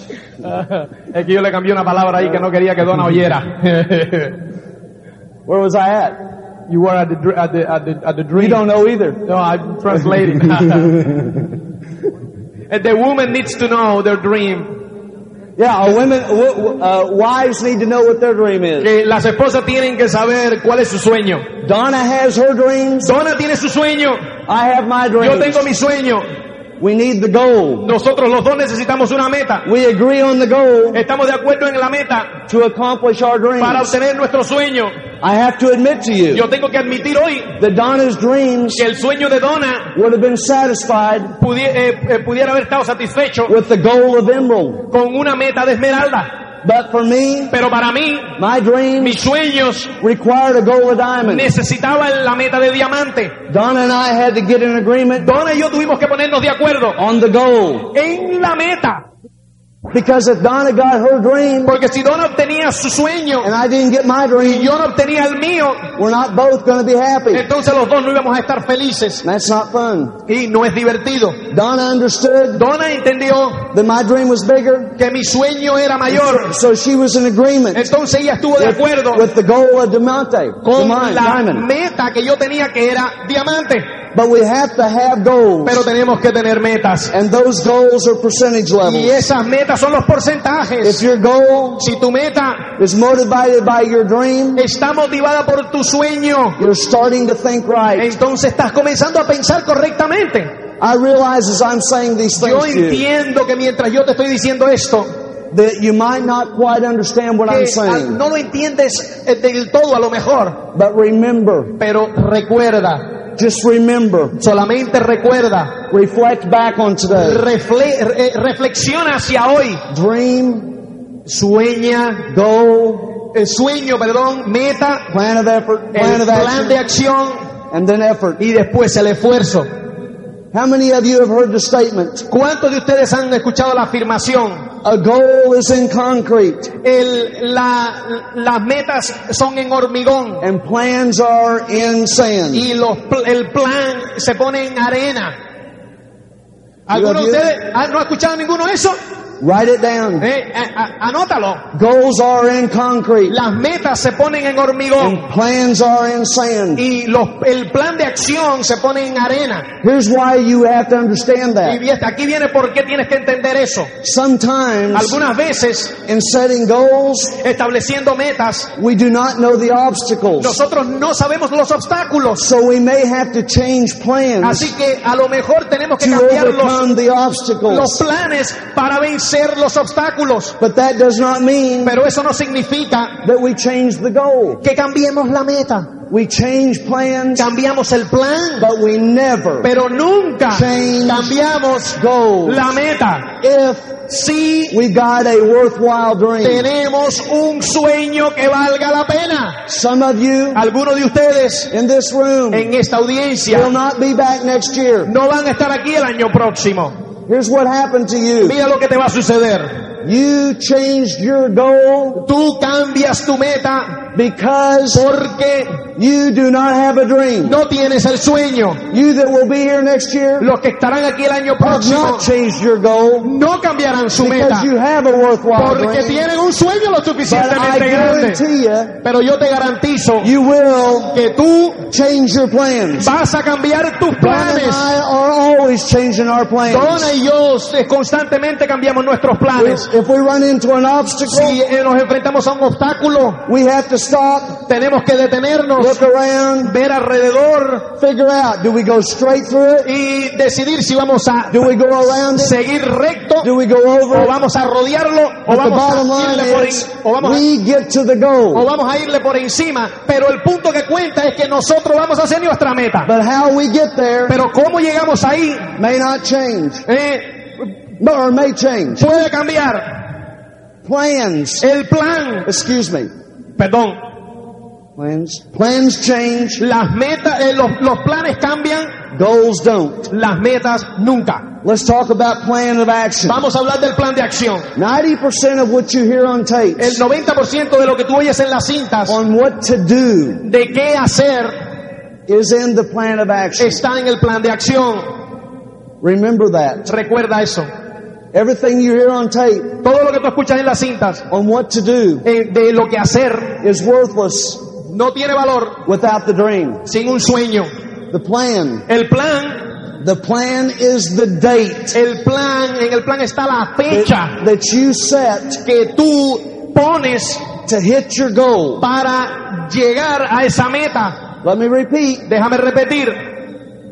es que yo le cambié una palabra ahí que no quería que Donna oyera. Where was I at? You were at the, at the, at the, at the dream. You don't know either. No, I'm translating. And the woman needs to know their dream. Yeah, a women, uh, wives need to know what their dream is. Que las esposas tienen que saber cuál es su sueño. Donna has her dreams. Donna tiene su sueño. I have my dreams. Yo tengo mi sueño. We need the goal. Nosotros los dos necesitamos una meta. We agree on the goal Estamos de acuerdo en la meta to accomplish our para dreams. obtener nuestro sueño. I have to admit to you Yo tengo que admitir hoy that Donna's dreams que el sueño de Donna would have been satisfied pudi- eh, eh, pudiera haber estado satisfecho with the goal of emerald. con una meta de esmeralda. But for me, Pero para mí, my dreams mis sueños required a goal of diamond. necesitaban la meta de diamante. Donna and I had to get in agreement Donna y yo tuvimos que ponernos de acuerdo on the goal. en la meta. Because if Donna got her dream Porque si Donna obtenía su sueño and I didn't get my y dream, yo no obtenía el mío, we're not both going to be happy. entonces los dos no íbamos a estar felices. That's not fun. Y no es divertido. Donna understood Donna entendió that my dream was bigger, que mi sueño era mayor. so she was in agreement Entonces ella estuvo de acuerdo with the goal of diamante, con diamond, la diamond. meta que yo tenía que era diamante. But we have to have goals, Pero tenemos que tener metas. and those goals are percentage Y levels. esas metas son los If porcentajes. your goal Si tu meta is motivated by your dream, está motivada por tu sueño, you're starting to think right. entonces estás comenzando a pensar correctamente. I realize as I'm saying these Yo things to you entiendo que mientras yo te estoy diciendo esto, that you might not quite understand what I'm saying. no lo entiendes eh, del todo a lo mejor, But remember, pero recuerda, just remember, solamente recuerda, reflect back on today. refle- reflexiona hacia hoy, Dream, sueña, goal, el sueño, perdón, meta, plan of effort, plan el of plan de action, acción. And then effort. y después el esfuerzo. How many of you have heard the statement, ¿Cuántos de ustedes han escuchado la afirmación? a goal is in concrete El, la- las metas son en hormigón and plans are in sand? y los, el plan se pone en arena. ¿Alguno de ustedes no ha escuchado ninguno de eso? Write it down. Eh, a- a- anótalo. Goals are in concrete Las metas se ponen en hormigón and plans are in sand. y los, el plan de acción se pone en arena. Here's why you have to understand Y that. vi- aquí viene por qué tienes que entender eso. Sometimes Algunas veces, in setting goals, estableciendo metas, we do not know the obstacles. nosotros no sabemos los obstáculos. So we may have to change plans Así que a lo mejor tenemos que cambiar los, the los obstacles. planes para vencer los obstáculos. But that does not mean Pero eso no significa that we change the goal. que cambiemos la meta. We change plans, Cambiamos el plan, but we never pero nunca Change cambiamos goals. la meta. If Si we got a worthwhile dream. tenemos un sueño que valga la pena. Some of you Algunos de ustedes in this room en esta audiencia will not be back next year. no van a estar aquí el año próximo. Here's what happened to you. Mira lo que te va a suceder. You changed your goal Tú cambias tu meta because porque you do not have a dream. no tienes el sueño. You that will be here next year Los que estarán aquí el año próximo not changed your goal no cambiarán su meta because you have a worthwhile porque dream. tienen un sueño lo suficientemente grande. you, Pero yo te garantizo you will que tú change your plans. vas a cambiar tus Don and planes. I are always changing our plans. Donna y yo constantemente cambiamos nuestros planes. If we run into an obstacle, Si nos enfrentamos a un obstáculo, we have to stop, tenemos que detenernos, look around, ver alrededor figure out, do we go straight through it? y decidir si vamos a Do we go around it? seguir recto Do we go over o vamos a rodearlo o But vamos a irle por, is, o vamos a- we get to the o goal. vamos a irle por encima. Pero el punto que cuenta es que nosotros vamos hacia nuestra meta. But how we get there Pero cómo llegamos ahí may not change, eh, or may change. puede cambiar. Plans, El plan, excuse me, perdón, plans, plans change, las metas, eh, los, los planes cambian, goals don't. las metas nunca. Let's talk about plan of action. Vamos a hablar del plan de acción. 90% of what you hear on El tapes 90% de lo que tú oyes en las cintas on what to do de qué hacer is in the plan of action. está en el plan de acción. Remember that. Recuerda eso. Everything you hear on tape Todo lo que tú escuchas en las cintas on what to do eh, de lo que hacer is worthless no tiene valor without the dream. sin un sueño. The plan. El plan, The plan is the date el plan, en el plan está la fecha that, that you set que tú pones to hit your goal. para llegar a esa meta. Let me repeat. Déjame repetir.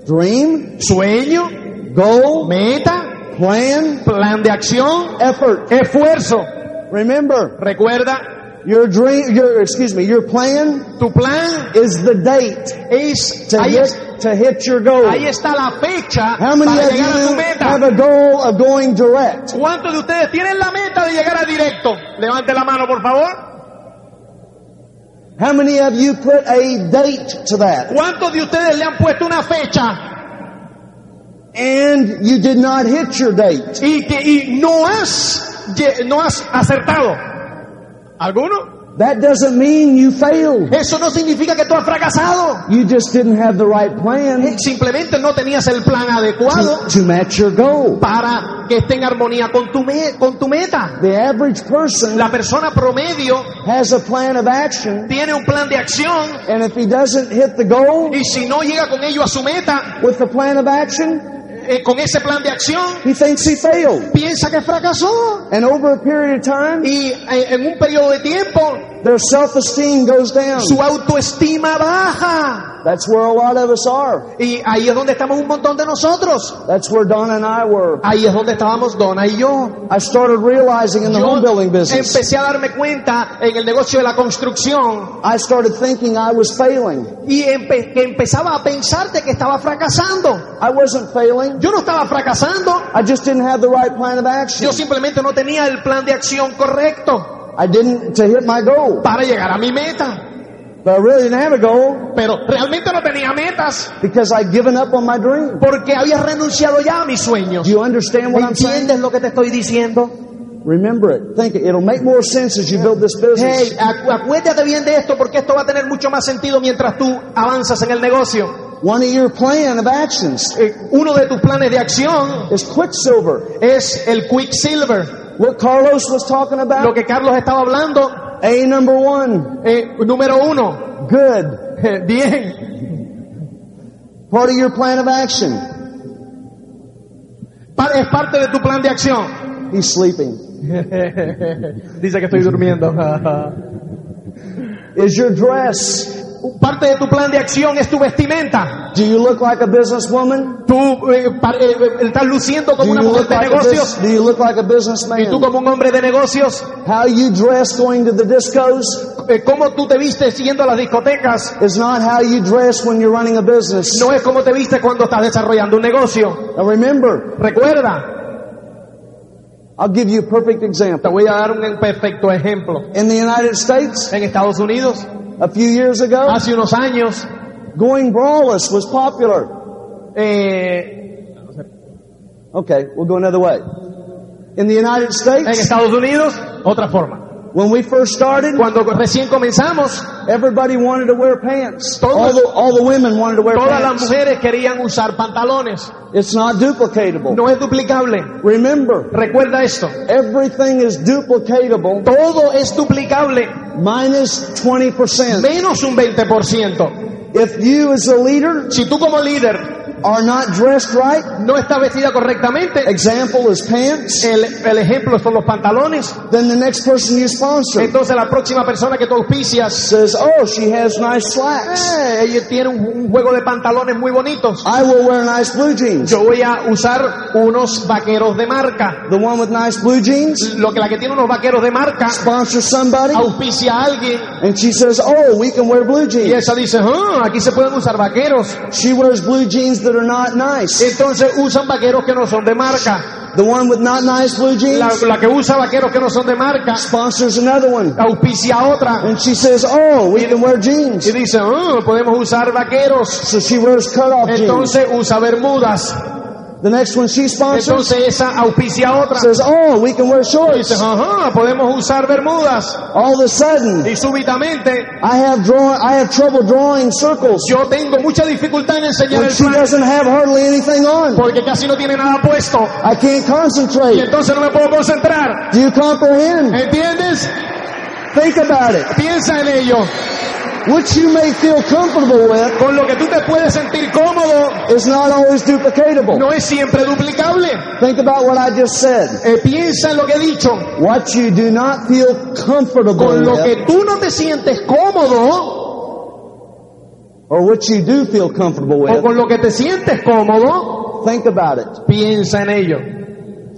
Dream, Sueño, goal, meta, plan, plan de acción, effort. esfuerzo. Remember, Recuerda, your dream, your, excuse me, your plan tu plan is the date es, to hit, es- to hit your goal. ahí está la fecha How many para of llegar a tu you meta. have a goal of going direct? ¿Cuántos de ustedes tienen la meta de llegar a directo? Levante la mano, por favor. How many of you put a date to that? ¿Cuántos de ustedes le han puesto una fecha And you did not hit your date. y que y no has no has acertado? ¿Alguno? That doesn't mean you failed. Eso no significa que tú has fracasado. You just didn't have the right plan Simplemente no tenías el plan adecuado to, to match your goal. para que esté en armonía con tu me- con tu meta. The average person La persona promedio has a plan of action, tiene un plan de acción and if he doesn't hit the goal y si no llega con ello a su meta, with the plan of action, eh, con ese plan de acción, he thinks he failed. piensa que fracasó. And over a period of time, Y eh, en un periodo de tiempo, their self-esteem goes down. su autoestima baja. That's where a lot of us are. Y ahí es donde estamos un montón de nosotros. That's where Donna and I were. Ahí es donde estábamos Donna y yo. I started realizing in the Yo home building business, empecé a darme cuenta en el negocio de la construcción I started thinking I was failing. y empe- que empezaba a pensar de que estaba fracasando. I wasn't failing. Yo no estaba fracasando, I just didn't have the right plan of action. yo simplemente no tenía el plan de acción correcto I didn't to hit my goal. para llegar a mi meta. But I really didn't have a goal Pero realmente no tenía metas because I'd given up on my dream. porque había renunciado ya a mis sueños. Do you understand what I'm saying? ¿Entiendes lo que te estoy diciendo? Remember it. Think it. It'll make more sense as you build this Hey, business. acu- acuérdate bien de esto porque esto va a tener mucho más sentido mientras tú avanzas en el negocio. One of your plan of actions Eh, Uno de tus planes de acción is Quicksilver. es el Quicksilver. What Carlos was talking about, Lo que Carlos estaba hablando, A number one. eh, número uno, Good. eh, bien, Part of your plan of action. Es parte de tu plan de acción. He's sleeping. Dice que estoy durmiendo. Is your dress. Parte de tu plan de acción es tu vestimenta. Do you look like a businesswoman? Tú eh, eh, eh, estás luciendo Do como una you mujer look de like a, negocios do you look like a y tú businessman? como un hombre de negocios. How you dress going to the discos Eh, ¿Cómo tú te vistes yendo a las discotecas? is not how you dress when you're running a business. No es como te vistes cuando estás desarrollando un negocio. Now remember, Recuerda, I'll give you a perfect te example. voy a dar un perfecto ejemplo. In the United States, En Estados Unidos, a few years ago, hace unos años, going braless was popular. eh, Okay, we'll go another way. In the United States. en Estados Unidos, otra forma. When we first started, Cuando recién comenzamos, everybody wanted to wear pants. Todos- All the, all the women wanted to wear todas las pants. mujeres querían usar pantalones. It's not duplicatable. No es duplicable. Remember, Recuerda esto. everything is duplicatable Todo es duplicable, minus 20%. menos un 20%. If you as a leader Si tú como líder are not dressed right, no estás vestida correctamente, example is pants, el, el ejemplo son los pantalones, then the next person you sponsor entonces la próxima persona que tú auspicias, says, oh, she has nice slacks. eh, ella tiene un, un juego de pantalones muy bonitos. I will wear nice blue jeans. Yo voy a usar unos vaqueros de marca. The one with nice blue jeans Lo que la que tiene unos vaqueros de marca sponsors somebody auspicia a alguien and she says, oh, we can wear blue y jeans. esa dice, "Ah, aquí se pueden usar vaqueros. She wears blue jeans that are not nice. Entonces usan vaqueros que no son de marca. The one with not nice blue La, jeans la que usa vaqueros que no son de marca sponsors another one. auspicia otra And she says, oh, we can wear y jeans. dice, "Ah, podemos usar vaqueros. So she wears cutoff jeans. Entonces usa bermudas. The next one she sponsors Entonces esa auspicia otra. says, oh, we can wear shorts. ajá, podemos usar bermudas. All of a sudden, Y súbitamente I have draw, I have trouble drawing circles yo tengo mucha dificultad en enseñar when el she plan doesn't have hardly anything on. porque casi no tiene nada puesto. I can't Y concentrate. entonces no me puedo concentrar. Do you comprehend? ¿Entiendes? Think about it. Piensa en ello. Which you may feel comfortable with, con lo que tú te puedes sentir cómodo, is not always duplicatable. no es siempre duplicable. Think about what I just said. Eh, piensa en lo que he dicho. What you do not feel comfortable Con lo with, que tú no te sientes cómodo, or what you do feel comfortable with, o con lo que te sientes cómodo, think about it. piensa en ello.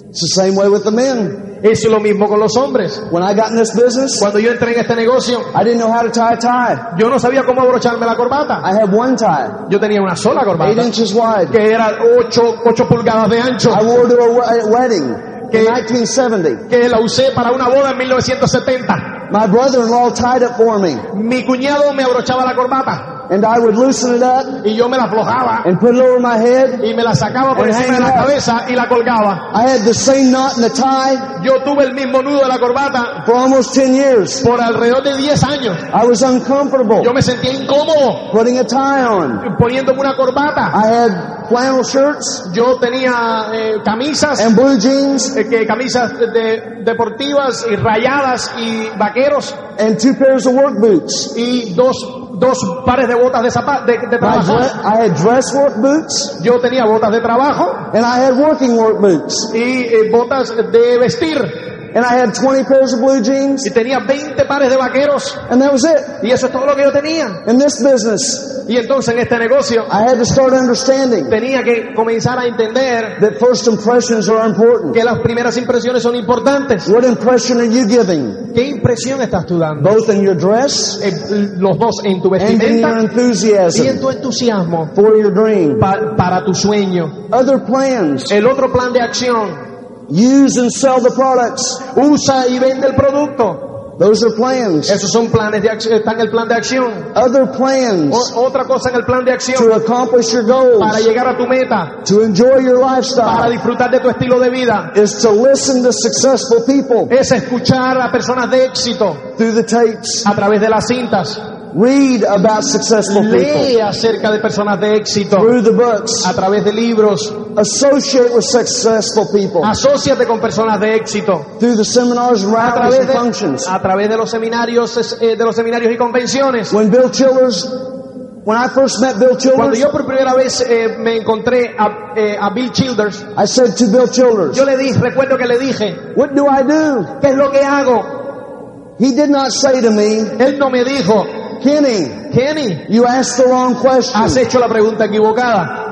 It's the same way with the men. Es lo mismo con los hombres. When I got in this business, Cuando yo entré en este negocio, I didn't know how to tie a tie. yo no sabía cómo abrocharme la corbata. I had one tie, Yo tenía una sola eight corbata, inches wide. que era 8, pulgadas de ancho, I wore to a we- a wedding in Que- 1970. que la usé para una boda en 1970. My brother-in-law tied it for me, Mi cuñado me abrochaba la corbata and I would loosen it up y yo me la aflojaba and put it over my head. y me la sacaba por encima de la cabeza y la colgaba. I had the same knot in the tie Yo tuve el mismo nudo de la corbata for almost 10 years. por alrededor de 10 años. I was uncomfortable Yo me sentía incómodo putting a tie on. poniéndome una corbata. I had flannel shirts Yo tenía eh, camisas, and blue jeans eh, que camisas de- deportivas y rayadas y vaqueros and two pairs of work boots. y dos, dos pares de botas de, zapa- de, de trabajo. I had dress work boots Yo tenía botas de trabajo and I had working work boots. y eh, botas de vestir And I had 20 pairs of blue jeans y tenía 20 pares de vaqueros and that was it. y eso es todo lo que yo tenía. In this business, Y entonces en este negocio I had to start understanding tenía que comenzar a entender that first impressions are important. que las primeras impresiones son importantes. What impression are you giving? ¿Qué impresión estás tú dando? Both in your dress Eh, los dos en tu and in your vestimenta y en enthusiasm tu entusiasmo for your dream. pa- para tu sueño. Other plans. El otro plan de acción, Use and sell the products. usa y vende el producto. Those are plans. Esos son planes de acción, está en el plan de acción. Other plans O- otra cosa en el plan de to acción accomplish your para goals, llegar a tu meta, to enjoy your para lifestyle, disfrutar de tu estilo de vida, is to listen to successful people es escuchar a personas de éxito through the tapes. a través de las cintas. Read about successful people Lee acerca de personas de éxito through the books. a través de libros. Associate with successful people Asociate con personas de éxito through the seminars, a rallies, través and de, functions. a través de los seminarios, eh, de los seminarios y convenciones. When Bill Childers, when I first met Bill Cuando Childers, yo por primera vez eh, me encontré a, eh, a Bill Childers, I said to Bill Childers, yo le dije, recuerdo que le dije, What do I do? ¿qué es lo que hago? He did not say to me, Él no me dijo, Kenny, Kenny, you asked the wrong question. has hecho la pregunta equivocada.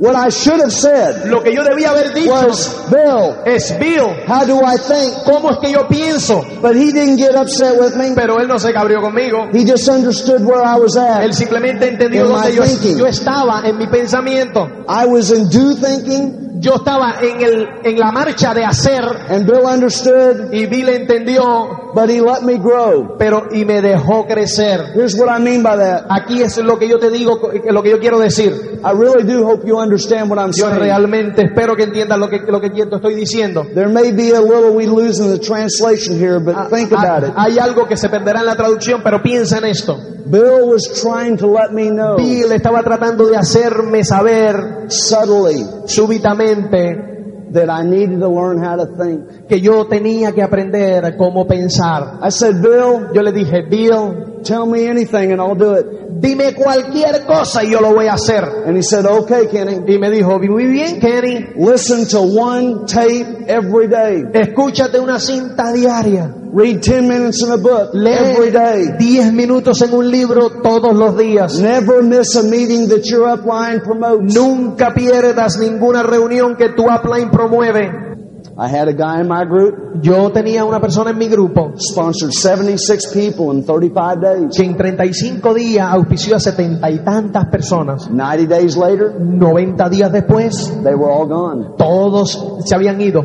What I should have said Lo que yo debía haber dicho was, Bill, es, Bill, how do I think? ¿cómo es que yo pienso? But he didn't get upset with me. Pero él no se cabrió conmigo. He just understood where I was at. Él simplemente entendió dónde yo, yo estaba en mi pensamiento. I was in due thinking, Yo estaba en, el, en la marcha de hacer and Bill understood, y Bill entendió, but he let me grow. pero y me dejó crecer. Here's what I mean by that. Aquí es lo que yo te digo, lo que yo quiero decir. I really do hope you understand what I'm Yo saying. realmente espero que entiendas lo que, lo que te estoy diciendo. There may be a little we lose in the translation here, but think about it. Hay algo que se perderá en la traducción, pero piensa en esto. Bill was trying to let me know Bill estaba tratando de hacerme saber subtly súbitamente that I needed to learn how to think. que yo tenía que aprender cómo pensar. I said, Bill, Yo le dije, Bill, tell me anything and I'll do it. dime cualquier cosa y yo lo voy a hacer. And he said, okay, Kenny. Y me dijo, muy bien, Kenny, Listen to one tape every day. escúchate una cinta diaria. Read 10 minutes in a book every day. 10 minutos en un libro todos los días. Never miss a meeting that your upline promotes. Nunca pierdas ninguna reunión que tu upline promueve. I had a guy in my group, Yo tenía una persona en mi grupo sponsored 76 people in 35 days. que en 35 días auspició a setenta y tantas personas. 90 days later, 90 días después, they were all gone. todos se habían ido.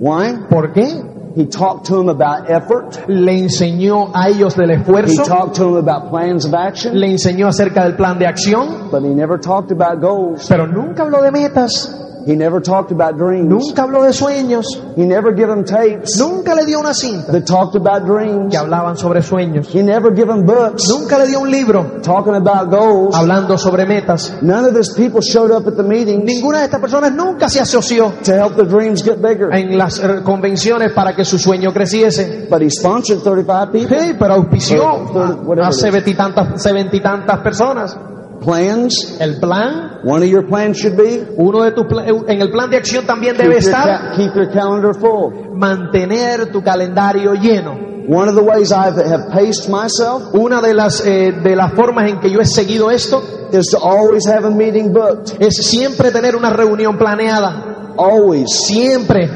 Why? ¿Por qué? He talked to them about effort. Le enseñó a ellos del He esfuerzo, talked to them about plans of action, le enseñó acerca del plan de acción, but he never talked about goals. pero nunca habló de metas. He never talked about dreams. Nunca habló de sueños. He never gave them tapes Nunca le dio una cinta that talked about dreams. que hablaban sobre sueños. He never gave them books Nunca le dio un libro talking about goals. hablando sobre metas. None of these people showed up at the meetings Ninguna de estas personas nunca se asoció to help the dreams get bigger. en las eh, convenciones para que su sueño creciese. But he sponsored 35 people. Sí, pero auspició a it is. setenta y tantas, setenta y tantas personas. Plans. El plan, One of your plans should be uno de tus en el plan de acción también debe estar keep your calendar full. mantener tu calendario lleno. One of the ways I have paced myself Una de las eh, de las formas en que yo he seguido esto is to always have a meeting booked. es siempre tener una reunión planeada. Always. Siempre.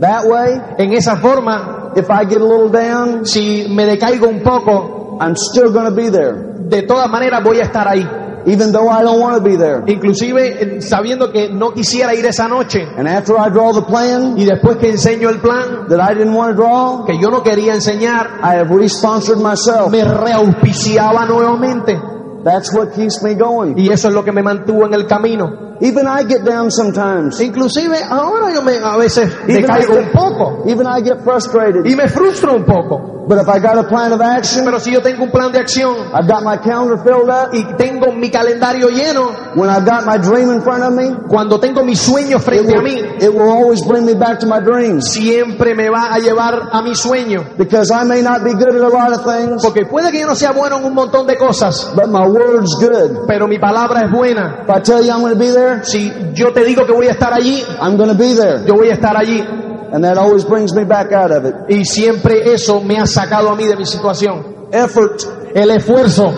That way, En esa forma, if I get a little down, si me decaigo un poco, I'm still going to be there. De todas maneras voy a estar ahí. Even though I don't want to be there. Inclusive eh, sabiendo que no quisiera ir esa noche. And after I draw the plan Y después que enseño el plan that I didn't want to draw, que yo no quería enseñar, I have re-sponsored myself. me reauspiciaba nuevamente. That's what keeps me going. Y eso es lo que me mantuvo en el camino. Even I get down sometimes. Inclusive ahora yo me, a veces Even I, decaigo un get, poco even I get frustrated. y me frustro un poco. But if I got a plan of action, Pero si yo tengo un plan de acción I've got my calendar filled up, y tengo mi calendario lleno, when I've got my dream in front of me, cuando tengo mis sueños it frente a mí, it will always bring me back to my dreams. siempre me va a llevar a mi sueño. Because I may not be good at a lot of things, Porque puede que yo no sea bueno en un montón de cosas, but my word's good. pero mi palabra es buena. If I tell you I'm going to be there, Si yo te digo que voy a estar allí, I'm going to be there. yo voy a estar allí. And that always brings me back out of it. Y siempre eso me ha sacado a mí de mi situación. Effort. El esfuerzo.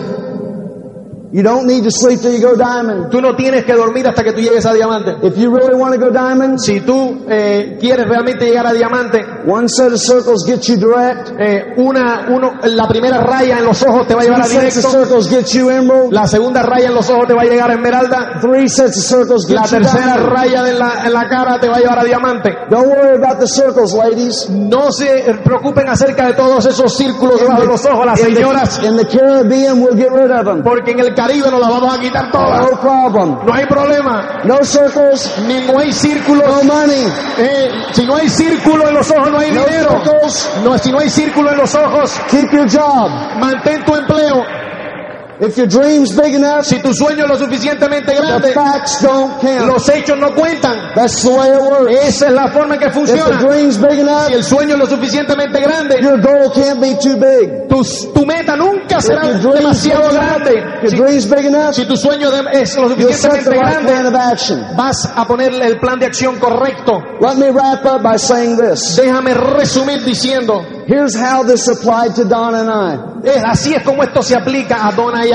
You don't need to sleep till you go diamond. Tú no tienes que dormir hasta que tú llegues a diamante. If you really want to go diamond, Si tú eh, quieres realmente llegar a diamante, one set of circles gets you direct. eh, una, uno, la primera raya en los ojos te va a llevar Two a sets of directo. circles get you emerald. La segunda raya en los ojos te va a llegar a esmeralda. Three sets of circles La get you tercera diamond. raya en la, en la cara te va a llevar a diamante. Don't worry about the circles, ladies. No se preocupen acerca de todos esos círculos debajo de los ojos, las In señoras, the, in the Caribbean, we'll get rid of them. porque en el Caribe nos las vamos a quitar todas. No problem. No hay problema. No circles, Ni no hay círculos. no money. Eh, si no hay círculo en los ojos, no hay No dinero. circles. No, si no hay círculo en los ojos, Keep your job. mantén tu empleo. If your dream's big enough, Si tu sueño es lo suficientemente the grande, facts don't count. los hechos no cuentan. That's the way it works. Esa es la forma en que If the funciona. dream's big enough, Si el sueño es lo suficientemente grande, your goal can't be too big. tu, tu meta nunca será your dream's big demasiado enough, grande. your Si, dream's big enough, si tu sueño de- es lo the suficientemente right grande, action. vas a ponerle el plan de acción correcto. Let me wrap up by saying this. Déjame resumir diciendo, Here's how this applied to Don and I. es, así es como esto se aplica a Donna y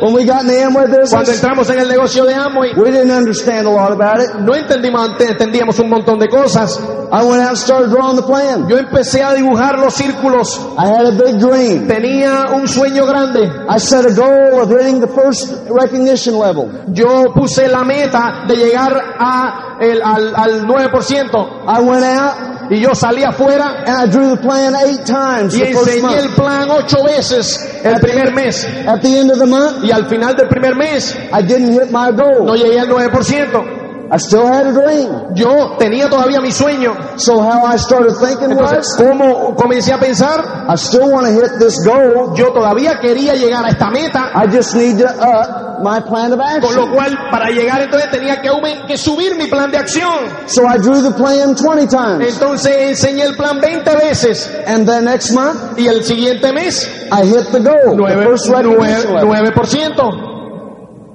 When we got in the Amway Cuando business, entramos en el negocio de Amway, we didn't understand a lot about it. no entendimos, entendíamos un montón de cosas. I went out and started drawing the plan. Yo empecé a dibujar los círculos. I had a big dream. Tenía un sueño grande. I set a goal of hitting the first recognition level. Yo puse la meta de llegar a el, al, al 9%. I went out Y yo salí afuera and I drew the plan eight times y the first enseñé el plan ocho veces el primer mes. At the end of the month, Y al final del primer mes I didn't hit my no goal. llegué al 9%. I still had a dream. Yo tenía todavía mi sueño. So how I started thinking Entonces, was, ¿cómo comencé a pensar? I still want to hit this goal. Yo todavía quería llegar a esta meta. I just need to up my plan of Con lo action. cual, para llegar entonces tenía que, subir mi plan de acción. So I drew the plan 20 times. Entonces enseñé el plan 20 veces. And then next month, Y el siguiente mes, I hit the goal. The 9%. first recognition level. 9%.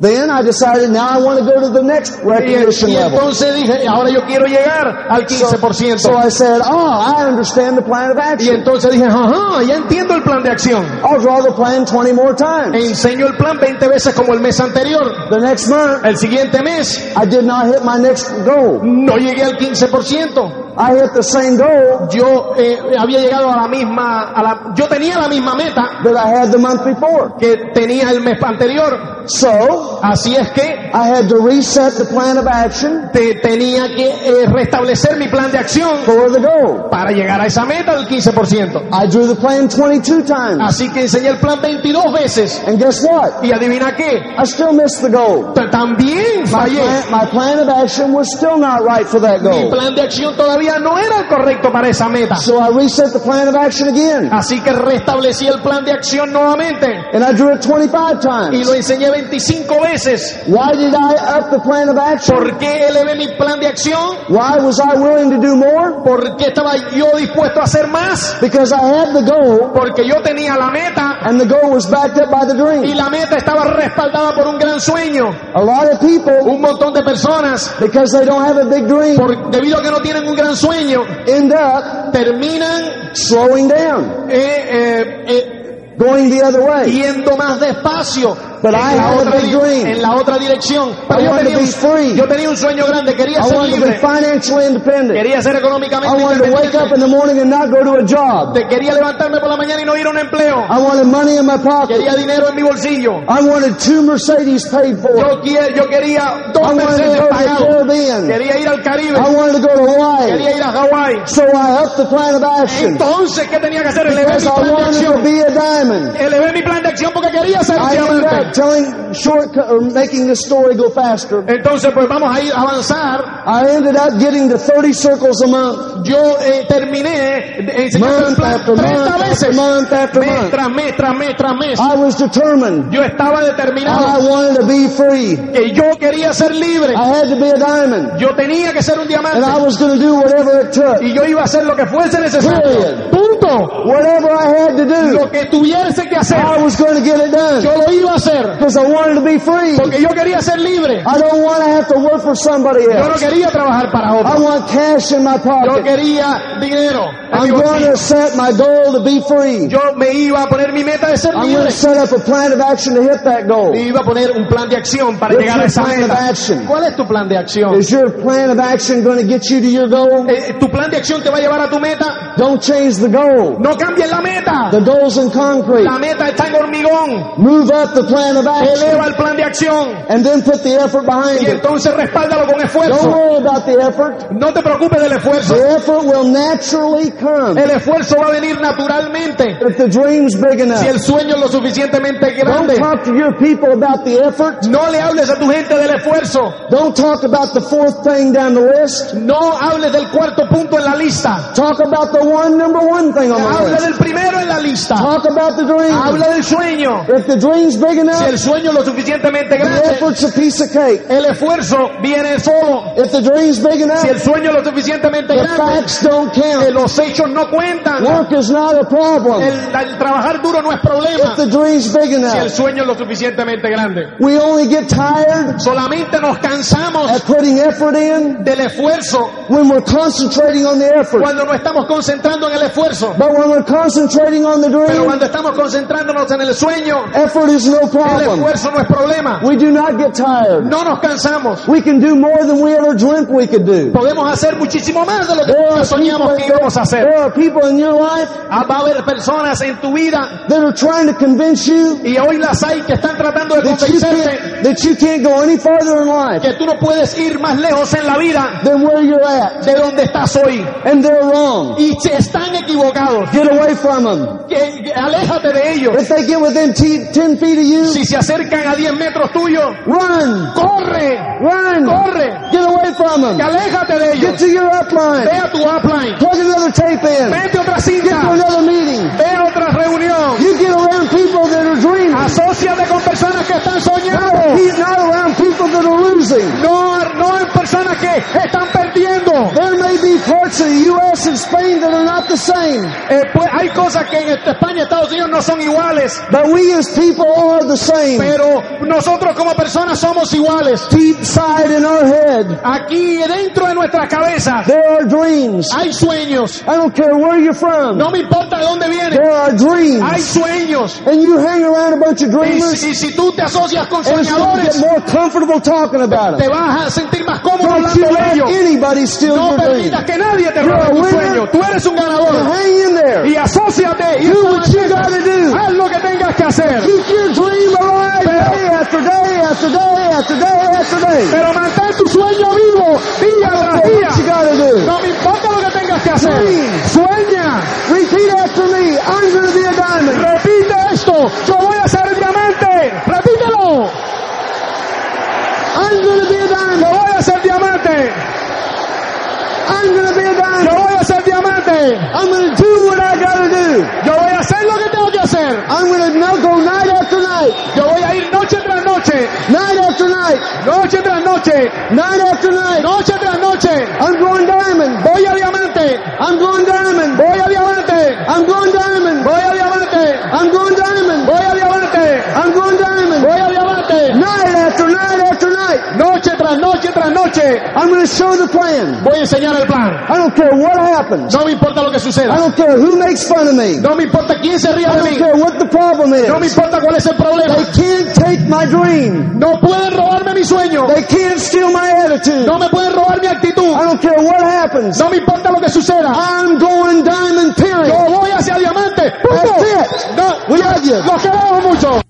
Then I decided now I want to go to the next Y, recognition y level. entonces dije, ahora yo quiero llegar al So, 15%. so I said, oh, I understand the plan of y action. entonces dije, ajá, ya entiendo el plan de acción. I'll draw the plan 20 more E times. enseño el plan 20 veces como el mes anterior. The next month, El siguiente mes, I did not hit my next goal. no llegué al 15%. I hit the same goal yo eh, había llegado a la misma, a la, yo tenía la misma meta that I had the month before. que tenía el mes anterior. So, Así es que I had to reset the plan of action te- tenía que eh, restablecer mi plan de acción for the goal. para llegar a esa meta del 15%. I drew the plan 22 times. Así que enseñé el plan 22 veces. And guess what? Y adivina qué, I still missed the goal. También My fallé. plan, my plan of action was still not right for that Mi goal. plan de acción todavía no era el correcto para esa meta. So I reset the plan of action again. Así que restablecí el plan de acción nuevamente And I drew it 25 y times. lo enseñé 25 veces. Why did I up the plan of action? ¿Por qué elevé mi plan de acción? Why was I willing to do more? ¿Por qué estaba yo dispuesto a hacer más? Because I had the goal Porque yo tenía la meta and the goal was backed up by the y dream. la meta estaba respaldada por un gran sueño. A lot of people, Un montón de personas, because they don't have a big dream, por- debido a que no tienen un gran sueño, end up terminan slowing down, eh, eh, eh, going the other way. yendo más despacio But en I la, had a otra, big di- dream. en la otra dirección. Pero I yo wanted tenía, to be free. un, yo tenía un sueño grande, quería I ser wanted to be libre, financially independent. quería ser económicamente I wanted to wake up in the morning and not go to a job. Te- quería levantarme por la mañana y no ir a un empleo, I wanted money in my pocket. quería dinero en mi bolsillo. I wanted two Mercedes paid for. Yo, quie- yo quería I dos wanted to Mercedes pagados, quería ir al Caribe, I wanted to go to Hawaii. quería ir a. So I upped the plan of action. Entonces, ¿qué tenía que hacer? Elevé Because mi I plan de wanted to acción. be a diamond. Elevé mi plan de acción porque quería ser I ended up diamante. telling shortcut or making the story go faster. Entonces, pues vamos a ir a avanzar. I ended up getting to 30 circles a month. Yo eh, terminé el Month plan after 30 month after month after Mes tras mes, tras mes, tras mes. I was determined. Yo estaba I determinado wanted to be free. que yo quería ser libre. I had to be a diamond. Yo tenía que ser un And I diamante. was going to do whatever it took. Y yo iba a hacer lo que fuese necesario. Period. Punto. Whatever I had to do, Lo que tuviese que hacer, I was going to get it done. yo lo iba a hacer. Because I wanted to be free. Porque yo quería ser libre. I don't want to have to work for somebody Yo no else. quería trabajar para I want cash in my Yo pocket. quería dinero. en I'm going to set my goal to be free. Yo me iba a poner mi meta de ser I'm going to set up a plan of action to hit that goal. Y iba a poner un plan de acción para What's llegar a esa plan of action? ¿Cuál es tu plan de acción? Is your plan of action going to get you to your goal? Eh, ¿Tu plan de acción te va a llevar a tu meta? Don't change the goal. No cambies la meta. The goal's in concrete. La meta está en hormigón. Move up the plan of action Eleva el plan de acción and then put the effort behind y it. entonces respáldalo con Don't esfuerzo. worry about the effort. No te preocupes del esfuerzo. The effort will naturally come El esfuerzo va a venir naturalmente if the dream's big enough. si el sueño es lo suficientemente Don't grande. talk to your people about the effort. No le hables a tu gente del esfuerzo. Don't talk about the fourth thing down the list. No hables del cuarto punto en la lista. Talk about the one number one thing on the Habla list. del primero en la lista. Talk about the dream. Habla del sueño. If the dream's big Si enough, el sueño es lo suficientemente the grande, effort's a piece of cake. el esfuerzo viene solo. If the dream's big enough, Si el sueño es lo suficientemente the grande, facts don't eh, count. los hechos no cuentan. Work is not a problem. El, el trabajar duro no es problema. If the dream's big Si el enough, sueño es lo suficientemente grande. we only get tired Solamente nos cansamos at putting effort in del esfuerzo when we're concentrating on the effort. cuando nos estamos concentrando en el esfuerzo. But when we're concentrating on the Pero dream, cuando estamos concentrándonos en el sueño, effort is no el problem. esfuerzo no es problema. We do not get tired. No nos cansamos. We can do more than we ever dreamt we could do. Podemos hacer muchísimo más de lo que There nunca soñamos que íbamos a people, hacer. there are people in your life Ah, Va a haber personas en tu vida that are trying to convince you y hoy las hay que están tratando de that you convencerte can't, that you can't go any farther in life que tú no puedes ir más lejos en la vida than where you're at. de donde estás hoy. And they're wrong. Y se están equivocados. Get away from them. Que- que aléjate de ellos. If they get within t- 10 feet of you, Si se acercan a 10 metros tuyos, run, corre, run, corre, get away from them. aléjate de Get ellos. to your Ve upline. a tu upline, Plug another tape in. vete a otra Get to cinta, another meeting. ve a otra reunión. You get around people that are dreaming. Asociate con personas que están Not, soñando. not around people that are losing. No, no en personas que están perdiendo. There may be parts of the U.S. and Spain that are not the same. Eh, pues hay cosas que en España y Estados Unidos no son iguales, But we as people are the same. pero nosotros como personas somos iguales. Deep side head, Aquí dentro de nuestras cabezas there are dreams. hay sueños. I don't care where you're from. No me importa de dónde vienen, There are hay dreams. sueños. And you hang around a bunch of Y, dreamers si- y si tú te asocias con soñadores, more comfortable talking about te them. vas a sentir más cómodo Don't hablando de ellos. anybody steal No your permitas que nadie te robe tu sueño. Tú eres un ganador. Hang in there. Y asóciate y Do what you gotta do. haz lo que tengas que hacer. Keep your dream Pero mantén tu sueño vivo día tras día. No me importa lo que tengas que hacer. Sueña. Repeat after me. I'm gonna be a diamond. Repite esto. Yo voy a ser diamante. Repítelo. I'm gonna be a diamond. Yo voy a ser diamante. I'm gonna be a Yo a ser diamante. I'm gonna do what I gotta do. Yo voy a hacer lo que tengo que hacer. I'm gonna now go night after night, Yo voy a ir noche tras noche. night after night, Noche tras noche. night after night. Noche tras noche. I'm going diamond. Voy a diamante. I'm going diamond. Voy a diamante. I'm going diamond. Voy a diamante. I'm going diamond. Voy a diamante. I'm going diamond. Voy a diamante. Night after night after night. Noche tras noche. I'm gonna show the plan. Voy a enseñar el plan. I don't care what happens. No me importa lo que I suceda. don't care who makes fun of me. No me importa quién se ría I de don't mí. care what the problem No me is. importa cuál es el problema. They can't take my dream. No pueden robarme mi sueño. They can't steal my attitude. No me pueden robar mi actitud. I don't care what happens. No me importa lo que suceda. I'm going diamond, period. Yo voy hacia diamante. That's Punto. it. No, We love you. los queremos mucho.